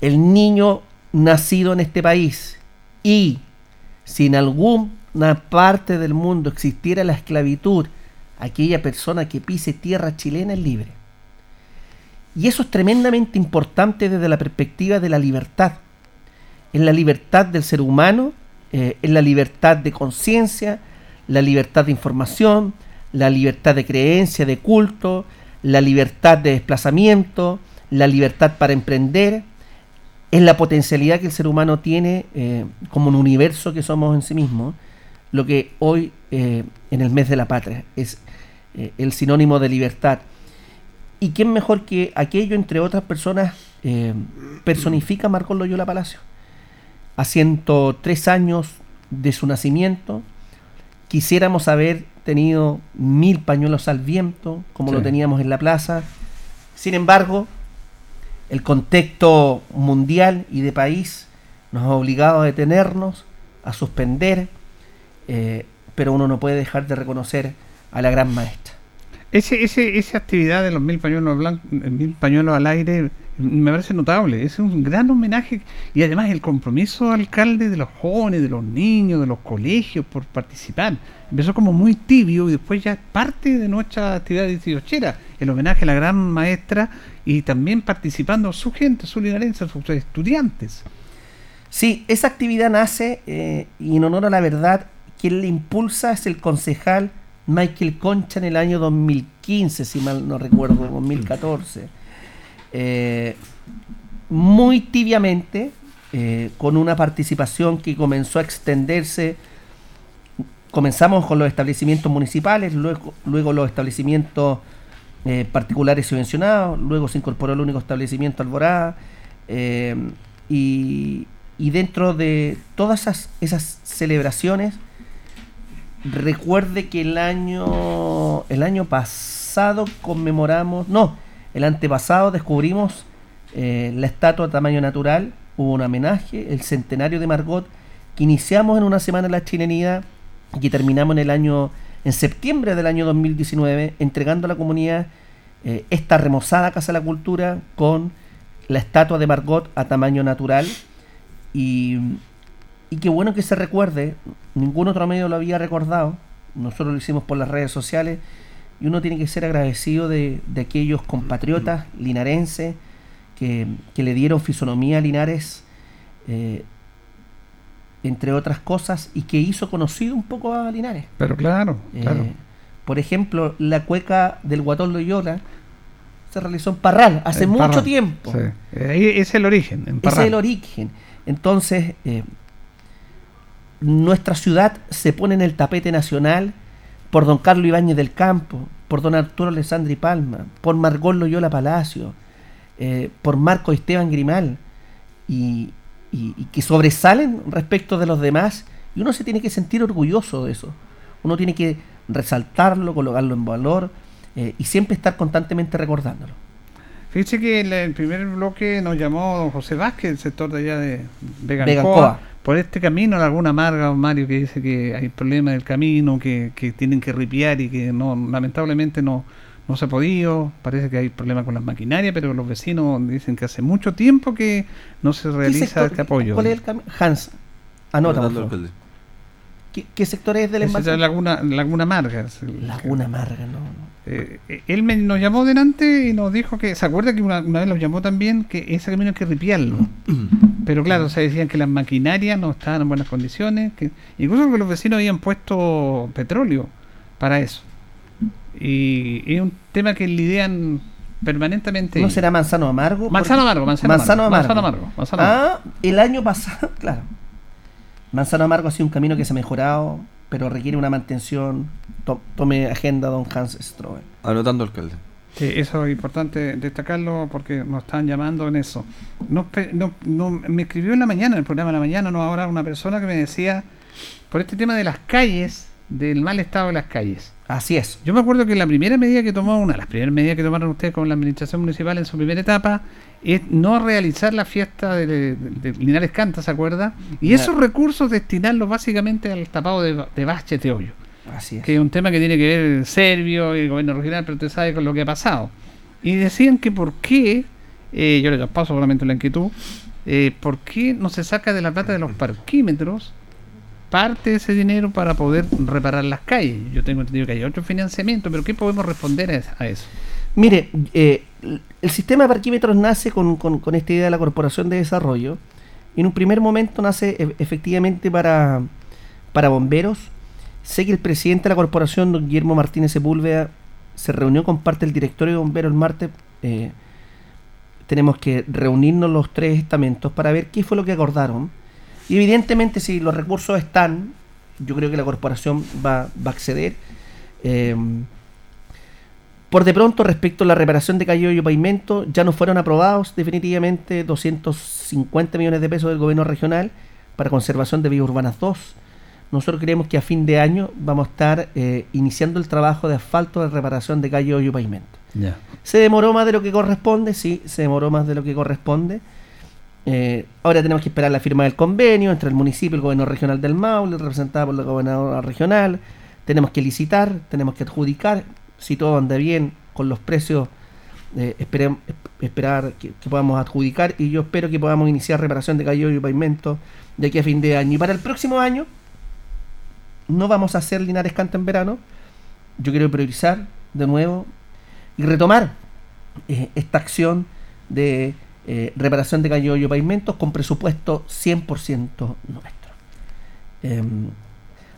El niño nacido en este país y si en alguna parte del mundo existiera la esclavitud, aquella persona que pise tierra chilena es libre. Y eso es tremendamente importante desde la perspectiva de la libertad. En la libertad del ser humano, eh, en la libertad de conciencia, la libertad de información, la libertad de creencia, de culto, la libertad de desplazamiento, la libertad para emprender, es la potencialidad que el ser humano tiene eh, como un universo que somos en sí mismo, lo que hoy eh, en el mes de la patria es eh, el sinónimo de libertad. ¿Y quién mejor que aquello, entre otras personas, personifica a Marco Loyola Palacio? A 103 años de su nacimiento, quisiéramos haber tenido mil pañuelos al viento, como lo teníamos en la plaza. Sin embargo, el contexto mundial y de país nos ha obligado a detenernos, a suspender, eh, pero uno no puede dejar de reconocer a la gran maestra. Ese, ese, esa actividad de los mil pañuelos blancos, mil pañuelos al aire, me parece notable. Es un gran homenaje y además el compromiso alcalde de los jóvenes, de los niños, de los colegios por participar. Empezó como muy tibio y después ya es parte de nuestra actividad 18 el homenaje a la gran maestra y también participando su gente, su linarense, sus estudiantes. Sí, esa actividad nace eh, y en honor a la verdad, quien le impulsa es el concejal Michael Concha en el año 2015, si mal no recuerdo, 2014. Eh, muy tibiamente, eh, con una participación que comenzó a extenderse. Comenzamos con los establecimientos municipales, luego, luego los establecimientos eh, particulares subvencionados, luego se incorporó el único establecimiento Alborada, y, y, dentro de todas esas, celebraciones, recuerde que el año, el año pasado conmemoramos, no, el antepasado descubrimos eh, la estatua de tamaño natural, hubo un homenaje, el centenario de Margot, que iniciamos en una semana la chilenidad y que terminamos en el año, en septiembre del año 2019, entregando a la comunidad eh, esta remozada Casa de la Cultura con la estatua de Margot a tamaño natural. Y qué bueno que se recuerde, ningún otro medio lo había recordado, nosotros lo hicimos por las redes sociales, y uno tiene que ser agradecido de, aquellos compatriotas linarenses que, le dieron fisonomía a Linares, eh, entre otras cosas, y que hizo conocido un poco a Linares. Pero claro, eh, claro. Por ejemplo, la cueca del Guatón Loyola se realizó en Parral hace mucho tiempo. Es el origen, en Es el origen. Entonces, eh, nuestra ciudad se pone en el tapete nacional por don Carlos Ibáñez del Campo, por don Arturo Alessandri Palma, por Margot Loyola Palacio, eh, por Marco Esteban Grimal, y, que sobresalen respecto de los demás, y uno se tiene que sentir orgulloso de eso. Uno tiene que resaltarlo, colocarlo en valor eh, y siempre estar constantemente recordándolo. Fíjese que en el primer bloque nos llamó don José Vázquez, el sector de allá de Vegancoa, por este camino, Laguna Amarga, Mario, que dice que hay problemas del camino, que, que tienen que ripiar y que no lamentablemente no, no se ha podido. Parece que hay problemas con las maquinarias, pero los vecinos dicen que hace mucho tiempo que no se ¿Qué realiza este apoyo. ¿Cuál es el camino? Hans, anota. ¿Qué, qué sector es del embalse? es Laguna, Laguna Amarga. Laguna Amarga, no. no. Eh, eh, él me, nos llamó delante y nos dijo que, ¿se acuerda que una, una vez los llamó también que ese camino hay que ripiarlo? *clears throat* Pero claro, se decían que las maquinarias no estaban en buenas condiciones, que incluso que los vecinos habían puesto petróleo para eso. Y es un tema que lidian permanentemente. ¿No será manzano amargo? Manzano amargo, manzano amargo, amargo. manzano amargo, manzano ah, el año pasado, *laughs* claro. Manzano amargo ha sido un camino que se ha mejorado, pero requiere una mantención. To- tome agenda, don Hans Strohe. Anotando, alcalde. Sí, eso es importante destacarlo porque nos están llamando en eso. No, no, no- me escribió en la mañana, en el programa de la mañana, no ahora, una persona que me decía por este tema de las calles, del mal estado de las calles. Así es. Yo me acuerdo que la primera medida que tomó, una de las primeras medidas que tomaron ustedes con la administración municipal en su primera etapa, es no realizar la fiesta de, de- de Linares Canta, ¿se acuerda? Y esos recursos destinarlos básicamente al tapado de, de baches de hoyo Así es. que es un tema que tiene que ver el serbio y el gobierno regional, pero usted sabe con lo que ha pasado. Y decían que por qué, eh, yo le paso solamente la inquietud, eh, por qué no se saca de la plata de los parquímetros parte de ese dinero para poder reparar las calles. Yo tengo entendido que hay otro financiamiento, pero ¿qué podemos responder a es- a eso? Mire, eh, el sistema de parquímetros nace con, con- esta idea de la Corporación de Desarrollo. En un primer momento nace e- efectivamente para, para bomberos. Sé que el presidente de la corporación, don Guillermo Martínez Sepúlveda, se reunió con parte del directorio de bomberos el martes. eh, tenemos que reunirnos los tres estamentos para ver qué fue lo que acordaron. Y evidentemente si los recursos están, yo creo que la corporación va, va a acceder. Eh, por de pronto, respecto a la reparación de calle y pavimento, ya no fueron aprobados definitivamente 250 millones de pesos del gobierno regional para conservación de vías urbanas 2. Nosotros creemos que a fin de año vamos a estar eh, iniciando el trabajo de asfalto de reparación de calle y pavimento. ¿Se demoró más de lo que corresponde? Sí, se demoró más de lo que corresponde. Eh, ahora tenemos que esperar la firma del convenio entre el municipio y el gobierno regional del Maule, representado por la gobernadora regional. Tenemos que licitar, tenemos que adjudicar. Si todo anda bien con los precios, eh, esperar que, podamos adjudicar. Y yo espero que podamos iniciar reparación de callo y pavimento de aquí a fin de año. Y para el próximo año, no vamos a hacer Linares Canta en verano. Yo quiero priorizar de nuevo y retomar eh, esta acción de eh, reparación de callo y pavimentos con presupuesto 100% nuestro. Em,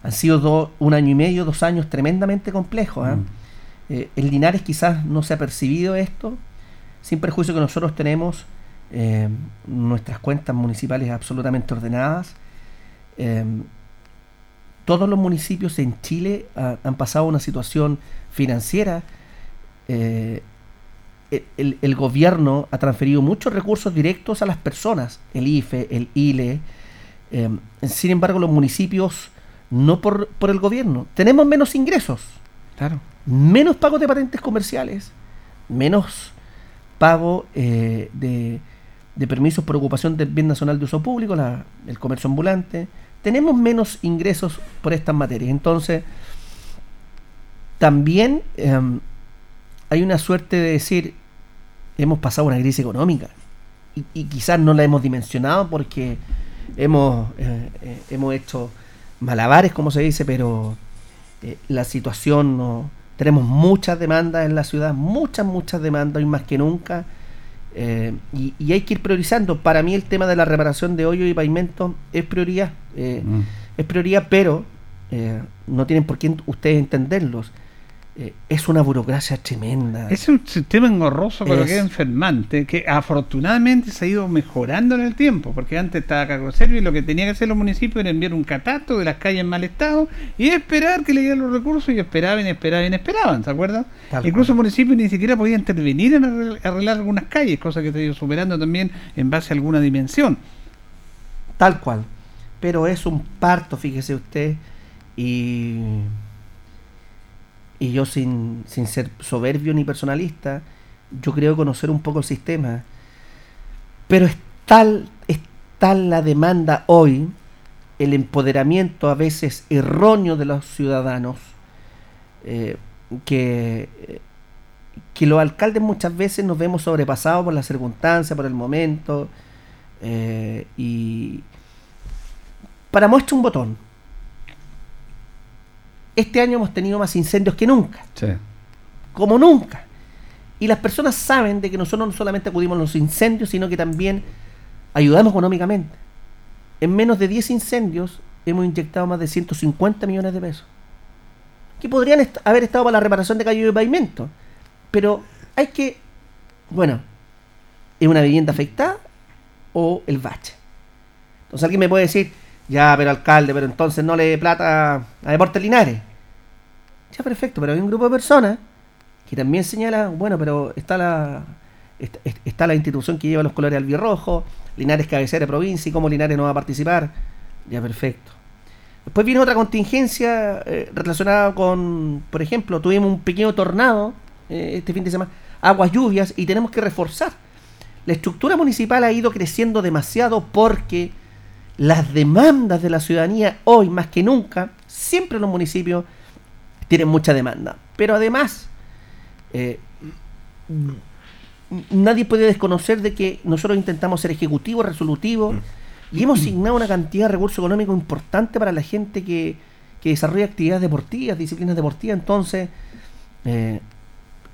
han sido do- un año y medio, dos años tremendamente complejos. ¿ah? Eh, en Linares quizás no se ha percibido esto, sin perjuicio que nosotros tenemos eh, nuestras cuentas municipales absolutamente ordenadas. Em, todos los municipios en Chile han pasado una situación financiera. El- gobierno ha transferido muchos recursos directos a las personas, el IFE, el ILE. eh, sin embargo, los municipios, no por, por el gobierno, tenemos menos ingresos, Claro. menos pagos de patentes comerciales, menos pago eh, de, de permisos por ocupación del bien nacional de uso público, la- el comercio ambulante. Tenemos menos ingresos por estas materias. Entonces, también em, hay una suerte de decir, hemos pasado una crisis económica y, y quizás no la hemos dimensionado porque hemos, eh, eh, hemos hecho malabares, como se dice, pero eh, la situación no... Tenemos muchas demandas en la ciudad, muchas, muchas demandas, hoy más que nunca. eh, y, y hay que ir priorizando. Para mí el tema de la reparación de hoyo y pavimento es prioridad. eh, Mm. Es prioridad, pero eh, no tienen por qué ustedes entenderlos. Eh, es una burocracia tremenda. Es un sistema engorroso, pero Es- que es enfermante, que afortunadamente se ha ido mejorando en el tiempo, porque antes estaba a cargo de Servio y lo que tenía que hacer los municipios era enviar un catastro de las calles en mal estado y esperar que le dieran los recursos y esperaban esperaban esperaban, ¿se acuerdan? Tal Incluso municipios ni siquiera podían intervenir en arregl- arreglar algunas calles, cosa que se ha ido superando también en base a alguna dimensión. Tal cual. Pero es un parto, fíjese usted. Y, y yo sin, sin ser soberbio ni personalista, yo creo conocer un poco el sistema. Pero es tal, es tal la demanda hoy, el empoderamiento a veces erróneo de los ciudadanos, eh, que, que los alcaldes muchas veces nos vemos sobrepasados por las circunstancias, por el momento, eh, y para muestra un botón. Este año hemos tenido más incendios que nunca. Como nunca. Y las personas saben de que nosotros no solamente acudimos a los incendios, sino que también ayudamos económicamente. En menos de 10 incendios hemos inyectado más de 150 millones de pesos. Que podrían est haber estado para la reparación de calles y pavimento. Pero hay que... Bueno, ¿es una vivienda afectada o el bache? Entonces alguien me puede decir, ya, pero alcalde, pero entonces no le dé plata a Deportes Linares. Perfecto, pero hay un grupo de personas que también señala, bueno, pero está la está, la institución que lleva los colores albirrojo, Linares cabecera de provincia y cómo Linares no va a participar. Ya, perfecto. Después viene otra contingencia eh, relacionada con, por ejemplo, tuvimos un pequeño tornado eh, este fin de semana, aguas lluvias y tenemos que reforzar. La estructura municipal ha ido creciendo demasiado porque las demandas de la ciudadanía hoy más que nunca, siempre los municipios tienen mucha demanda. Pero además, eh, nadie puede desconocer de que nosotros intentamos ser ejecutivos, resolutivos, y hemos asignado una cantidad de recursos económicos importante para la gente que, que desarrolla actividades deportivas, disciplinas deportivas. Entonces, eh,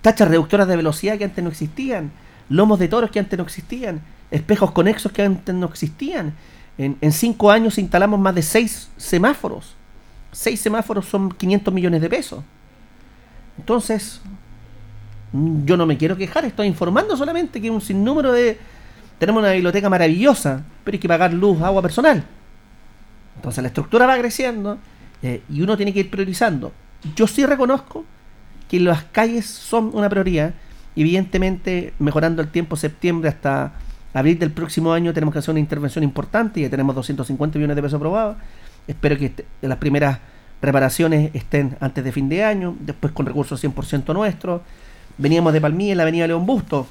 tachas reductoras de velocidad que antes no existían, lomos de toros que antes no existían, espejos conexos que antes no existían. En, en cinco años instalamos más de seis semáforos. Seis semáforos son 500 millones de pesos. Entonces, yo no me quiero quejar, estoy informando solamente que un sinnúmero de... Tenemos una biblioteca maravillosa, pero hay que pagar luz, agua personal. Entonces la estructura va creciendo eh, y uno tiene que ir priorizando. Yo sí reconozco que las calles son una prioridad. Evidentemente, mejorando el tiempo septiembre hasta abril del próximo año tenemos que hacer una intervención importante. Ya tenemos 250 millones de pesos aprobados. Espero que este- las primeras reparaciones estén antes de fin de año, después con recursos 100% nuestros. Veníamos de Palmilla en la avenida León Busto.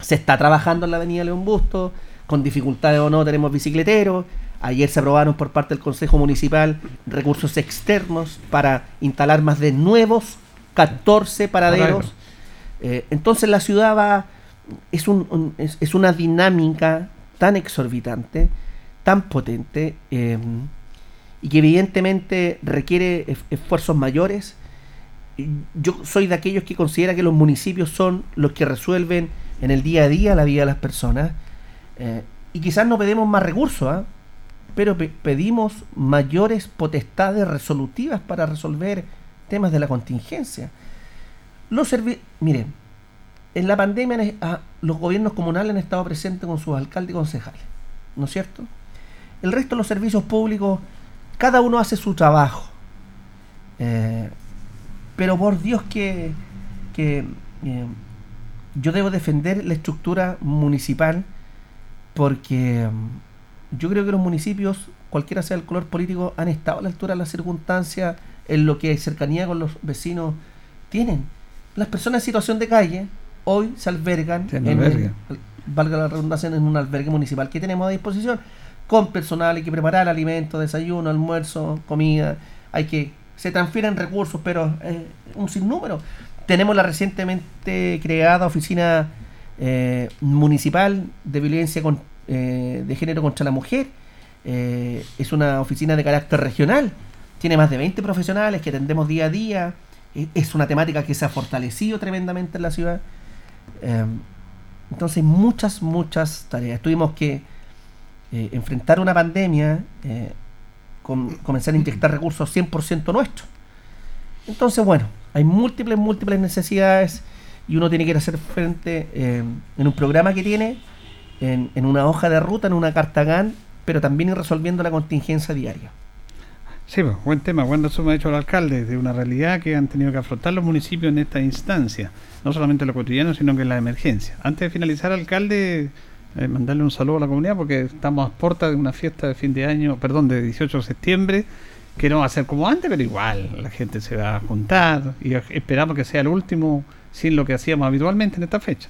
Se está trabajando en la avenida León Busto. Con dificultades o no tenemos bicicleteros. Ayer se aprobaron por parte del Consejo Municipal recursos externos para instalar más de nuevos 14 paraderos. Paraderos. Eh, entonces la ciudad va, es, un, un- es, es una dinámica tan exorbitante, tan potente, eh, y que evidentemente requiere esfuerzos mayores. Yo soy de aquellos que considera que los municipios son los que resuelven en el día a día la vida de las personas. eh, y quizás no pedimos más recursos, ¿ah? pero pe- pedimos mayores potestades resolutivas para resolver temas de la contingencia. Los miren, en la pandemia ah, los gobiernos comunales han estado presentes con sus alcaldes y concejales, ¿no es cierto? El resto de los servicios públicos, cada uno hace su trabajo. Eh, pero por Dios que, que eh, yo debo defender la estructura municipal porque mm, yo creo que los municipios, cualquiera sea el color político, han estado a la altura de las circunstancias en lo que cercanía con los vecinos tienen. Las personas en situación de calle hoy se albergan, Se en albergan. el- valga la redundancia, en un albergue municipal que tenemos a disposición con personal, hay que preparar alimentos, desayuno, almuerzo, comida, hay que se transfieren recursos, pero eh, un sinnúmero. Tenemos la recientemente creada oficina eh, municipal de violencia con- eh, de género contra la mujer. Eh, es una oficina de carácter regional. Tiene más de 20 profesionales que atendemos día a día. Eh, Es una temática que se ha fortalecido tremendamente en la ciudad. Eh, entonces, muchas, muchas tareas. Tuvimos que eh, enfrentar una pandemia, eh, com- comenzar a inyectar *clears throat* recursos 100% nuestros. Entonces, bueno, hay múltiples, múltiples necesidades y uno tiene que ir a hacer frente eh, en un programa que tiene, en, en una hoja de ruta, en una carta GAN, pero también ir resolviendo la contingencia diaria. Sí, pues, buen tema, buen resumen ha hecho el alcalde de una realidad que han tenido que afrontar los municipios en esta instancia, no solamente en lo cotidiano, sino que en la emergencia. Antes de finalizar, alcalde, eh, mandarle un saludo a la comunidad porque estamos a puertas de una fiesta de fin de año, perdón, de 18 de septiembre, que no va a ser como antes, pero igual la gente se va a juntar y esperamos que sea el último sin lo que hacíamos habitualmente en esta fecha.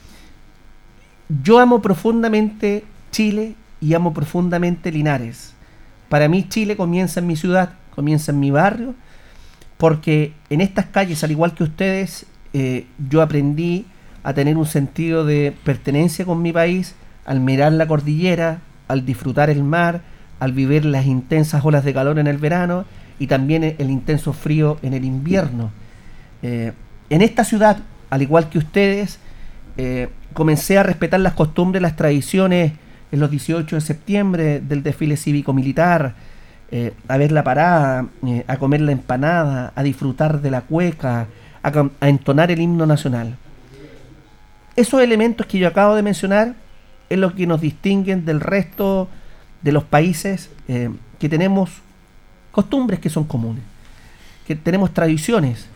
Yo amo profundamente Chile y amo profundamente Linares. Para mí Chile comienza en mi ciudad, comienza en mi barrio, porque en estas calles, al igual que ustedes, eh, yo aprendí a tener un sentido de pertenencia con mi país al mirar la cordillera, al disfrutar el mar, al vivir las intensas olas de calor en el verano y también el intenso frío en el invierno. Eh, en esta ciudad, al igual que ustedes, eh, comencé a respetar las costumbres, las tradiciones en los 18 de septiembre del desfile cívico-militar, eh, a ver la parada, a comer la empanada, a disfrutar de la cueca, a entonar el himno nacional. Esos elementos que yo acabo de mencionar es lo que nos distinguen del resto de los países eh, que tenemos costumbres que son comunes, que tenemos tradiciones,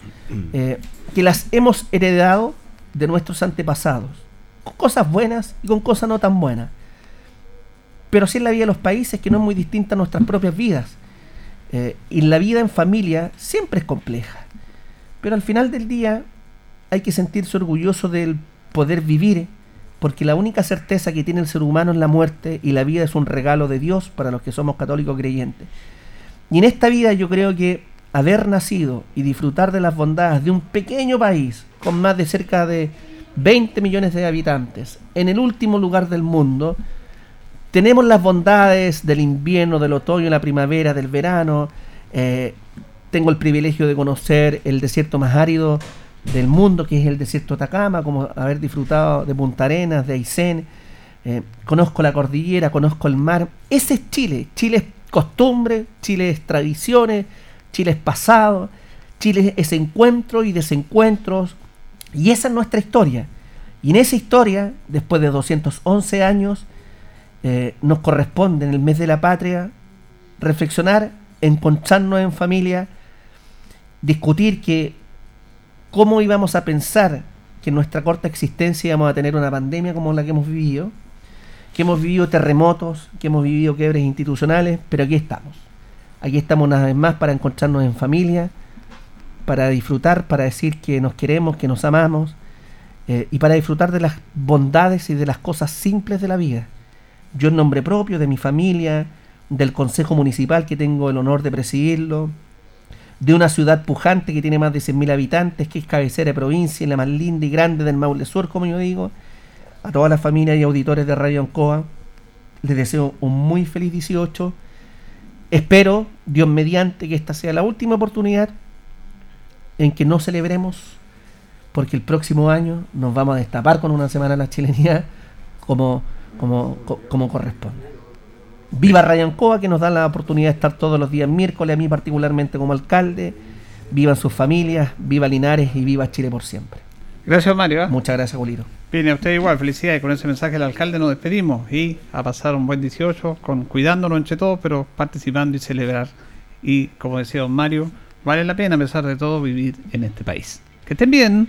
eh, que las hemos heredado de nuestros antepasados, con cosas buenas y con cosas no tan buenas. Pero así es la vida de los países, que no es muy distinta a nuestras propias vidas. Eh, y la vida en familia siempre es compleja. Pero al final del día hay que sentirse orgulloso del poder vivir, porque la única certeza que tiene el ser humano es la muerte y la vida es un regalo de Dios para los que somos católicos creyentes. Y en esta vida yo creo que haber nacido y disfrutar de las bondades de un pequeño país con más de cerca de 20 millones de habitantes, en el último lugar del mundo, tenemos las bondades del invierno, del otoño, la primavera, del verano. eh, tengo el privilegio de conocer el desierto más árido del mundo, que es el desierto de Atacama, como haber disfrutado de Punta Arenas, de Aysén. eh, conozco la cordillera, conozco el mar. Ese es Chile. Chile es costumbre, Chile es tradiciones, Chile es pasado, Chile es encuentro y desencuentros. Y esa es nuestra historia. Y en esa historia, después de 211 años, eh, nos corresponde en el mes de la patria reflexionar, encontrarnos en familia, discutir que cómo íbamos a pensar que en nuestra corta existencia íbamos a tener una pandemia como la que hemos vivido, que hemos vivido terremotos, que hemos vivido quiebres institucionales, pero aquí estamos. Aquí estamos una vez más para encontrarnos en familia, para disfrutar, para decir que nos queremos, que nos amamos, eh, y para disfrutar de las bondades y de las cosas simples de la vida. Yo en nombre propio, de mi familia, del Consejo Municipal que tengo el honor de presidirlo, de una ciudad pujante que tiene más de 100.000 habitantes, que es cabecera de provincia y la más linda y grande del Maule Sur, como yo digo, a todas las familias y auditores de Radio Ancoa, les deseo un muy feliz 18. Espero, Dios mediante, que esta sea la última oportunidad en que no celebremos, porque el próximo año nos vamos a destapar con una semana de la chilenidad como, como, co- como corresponde. Viva Ryan Coa, que nos da la oportunidad de estar todos los días miércoles, a mí particularmente como alcalde. Vivan sus familias, viva Linares y viva Chile por siempre. Gracias, Mario. ¿eh? Muchas gracias, Boliro. Bien, a usted igual, felicidades. Con ese mensaje del alcalde nos despedimos y a pasar un buen 18 con cuidándonos entre todos, pero participando y celebrar. Y como decía don Mario, vale la pena a pesar de todo vivir en este país. Que estén bien.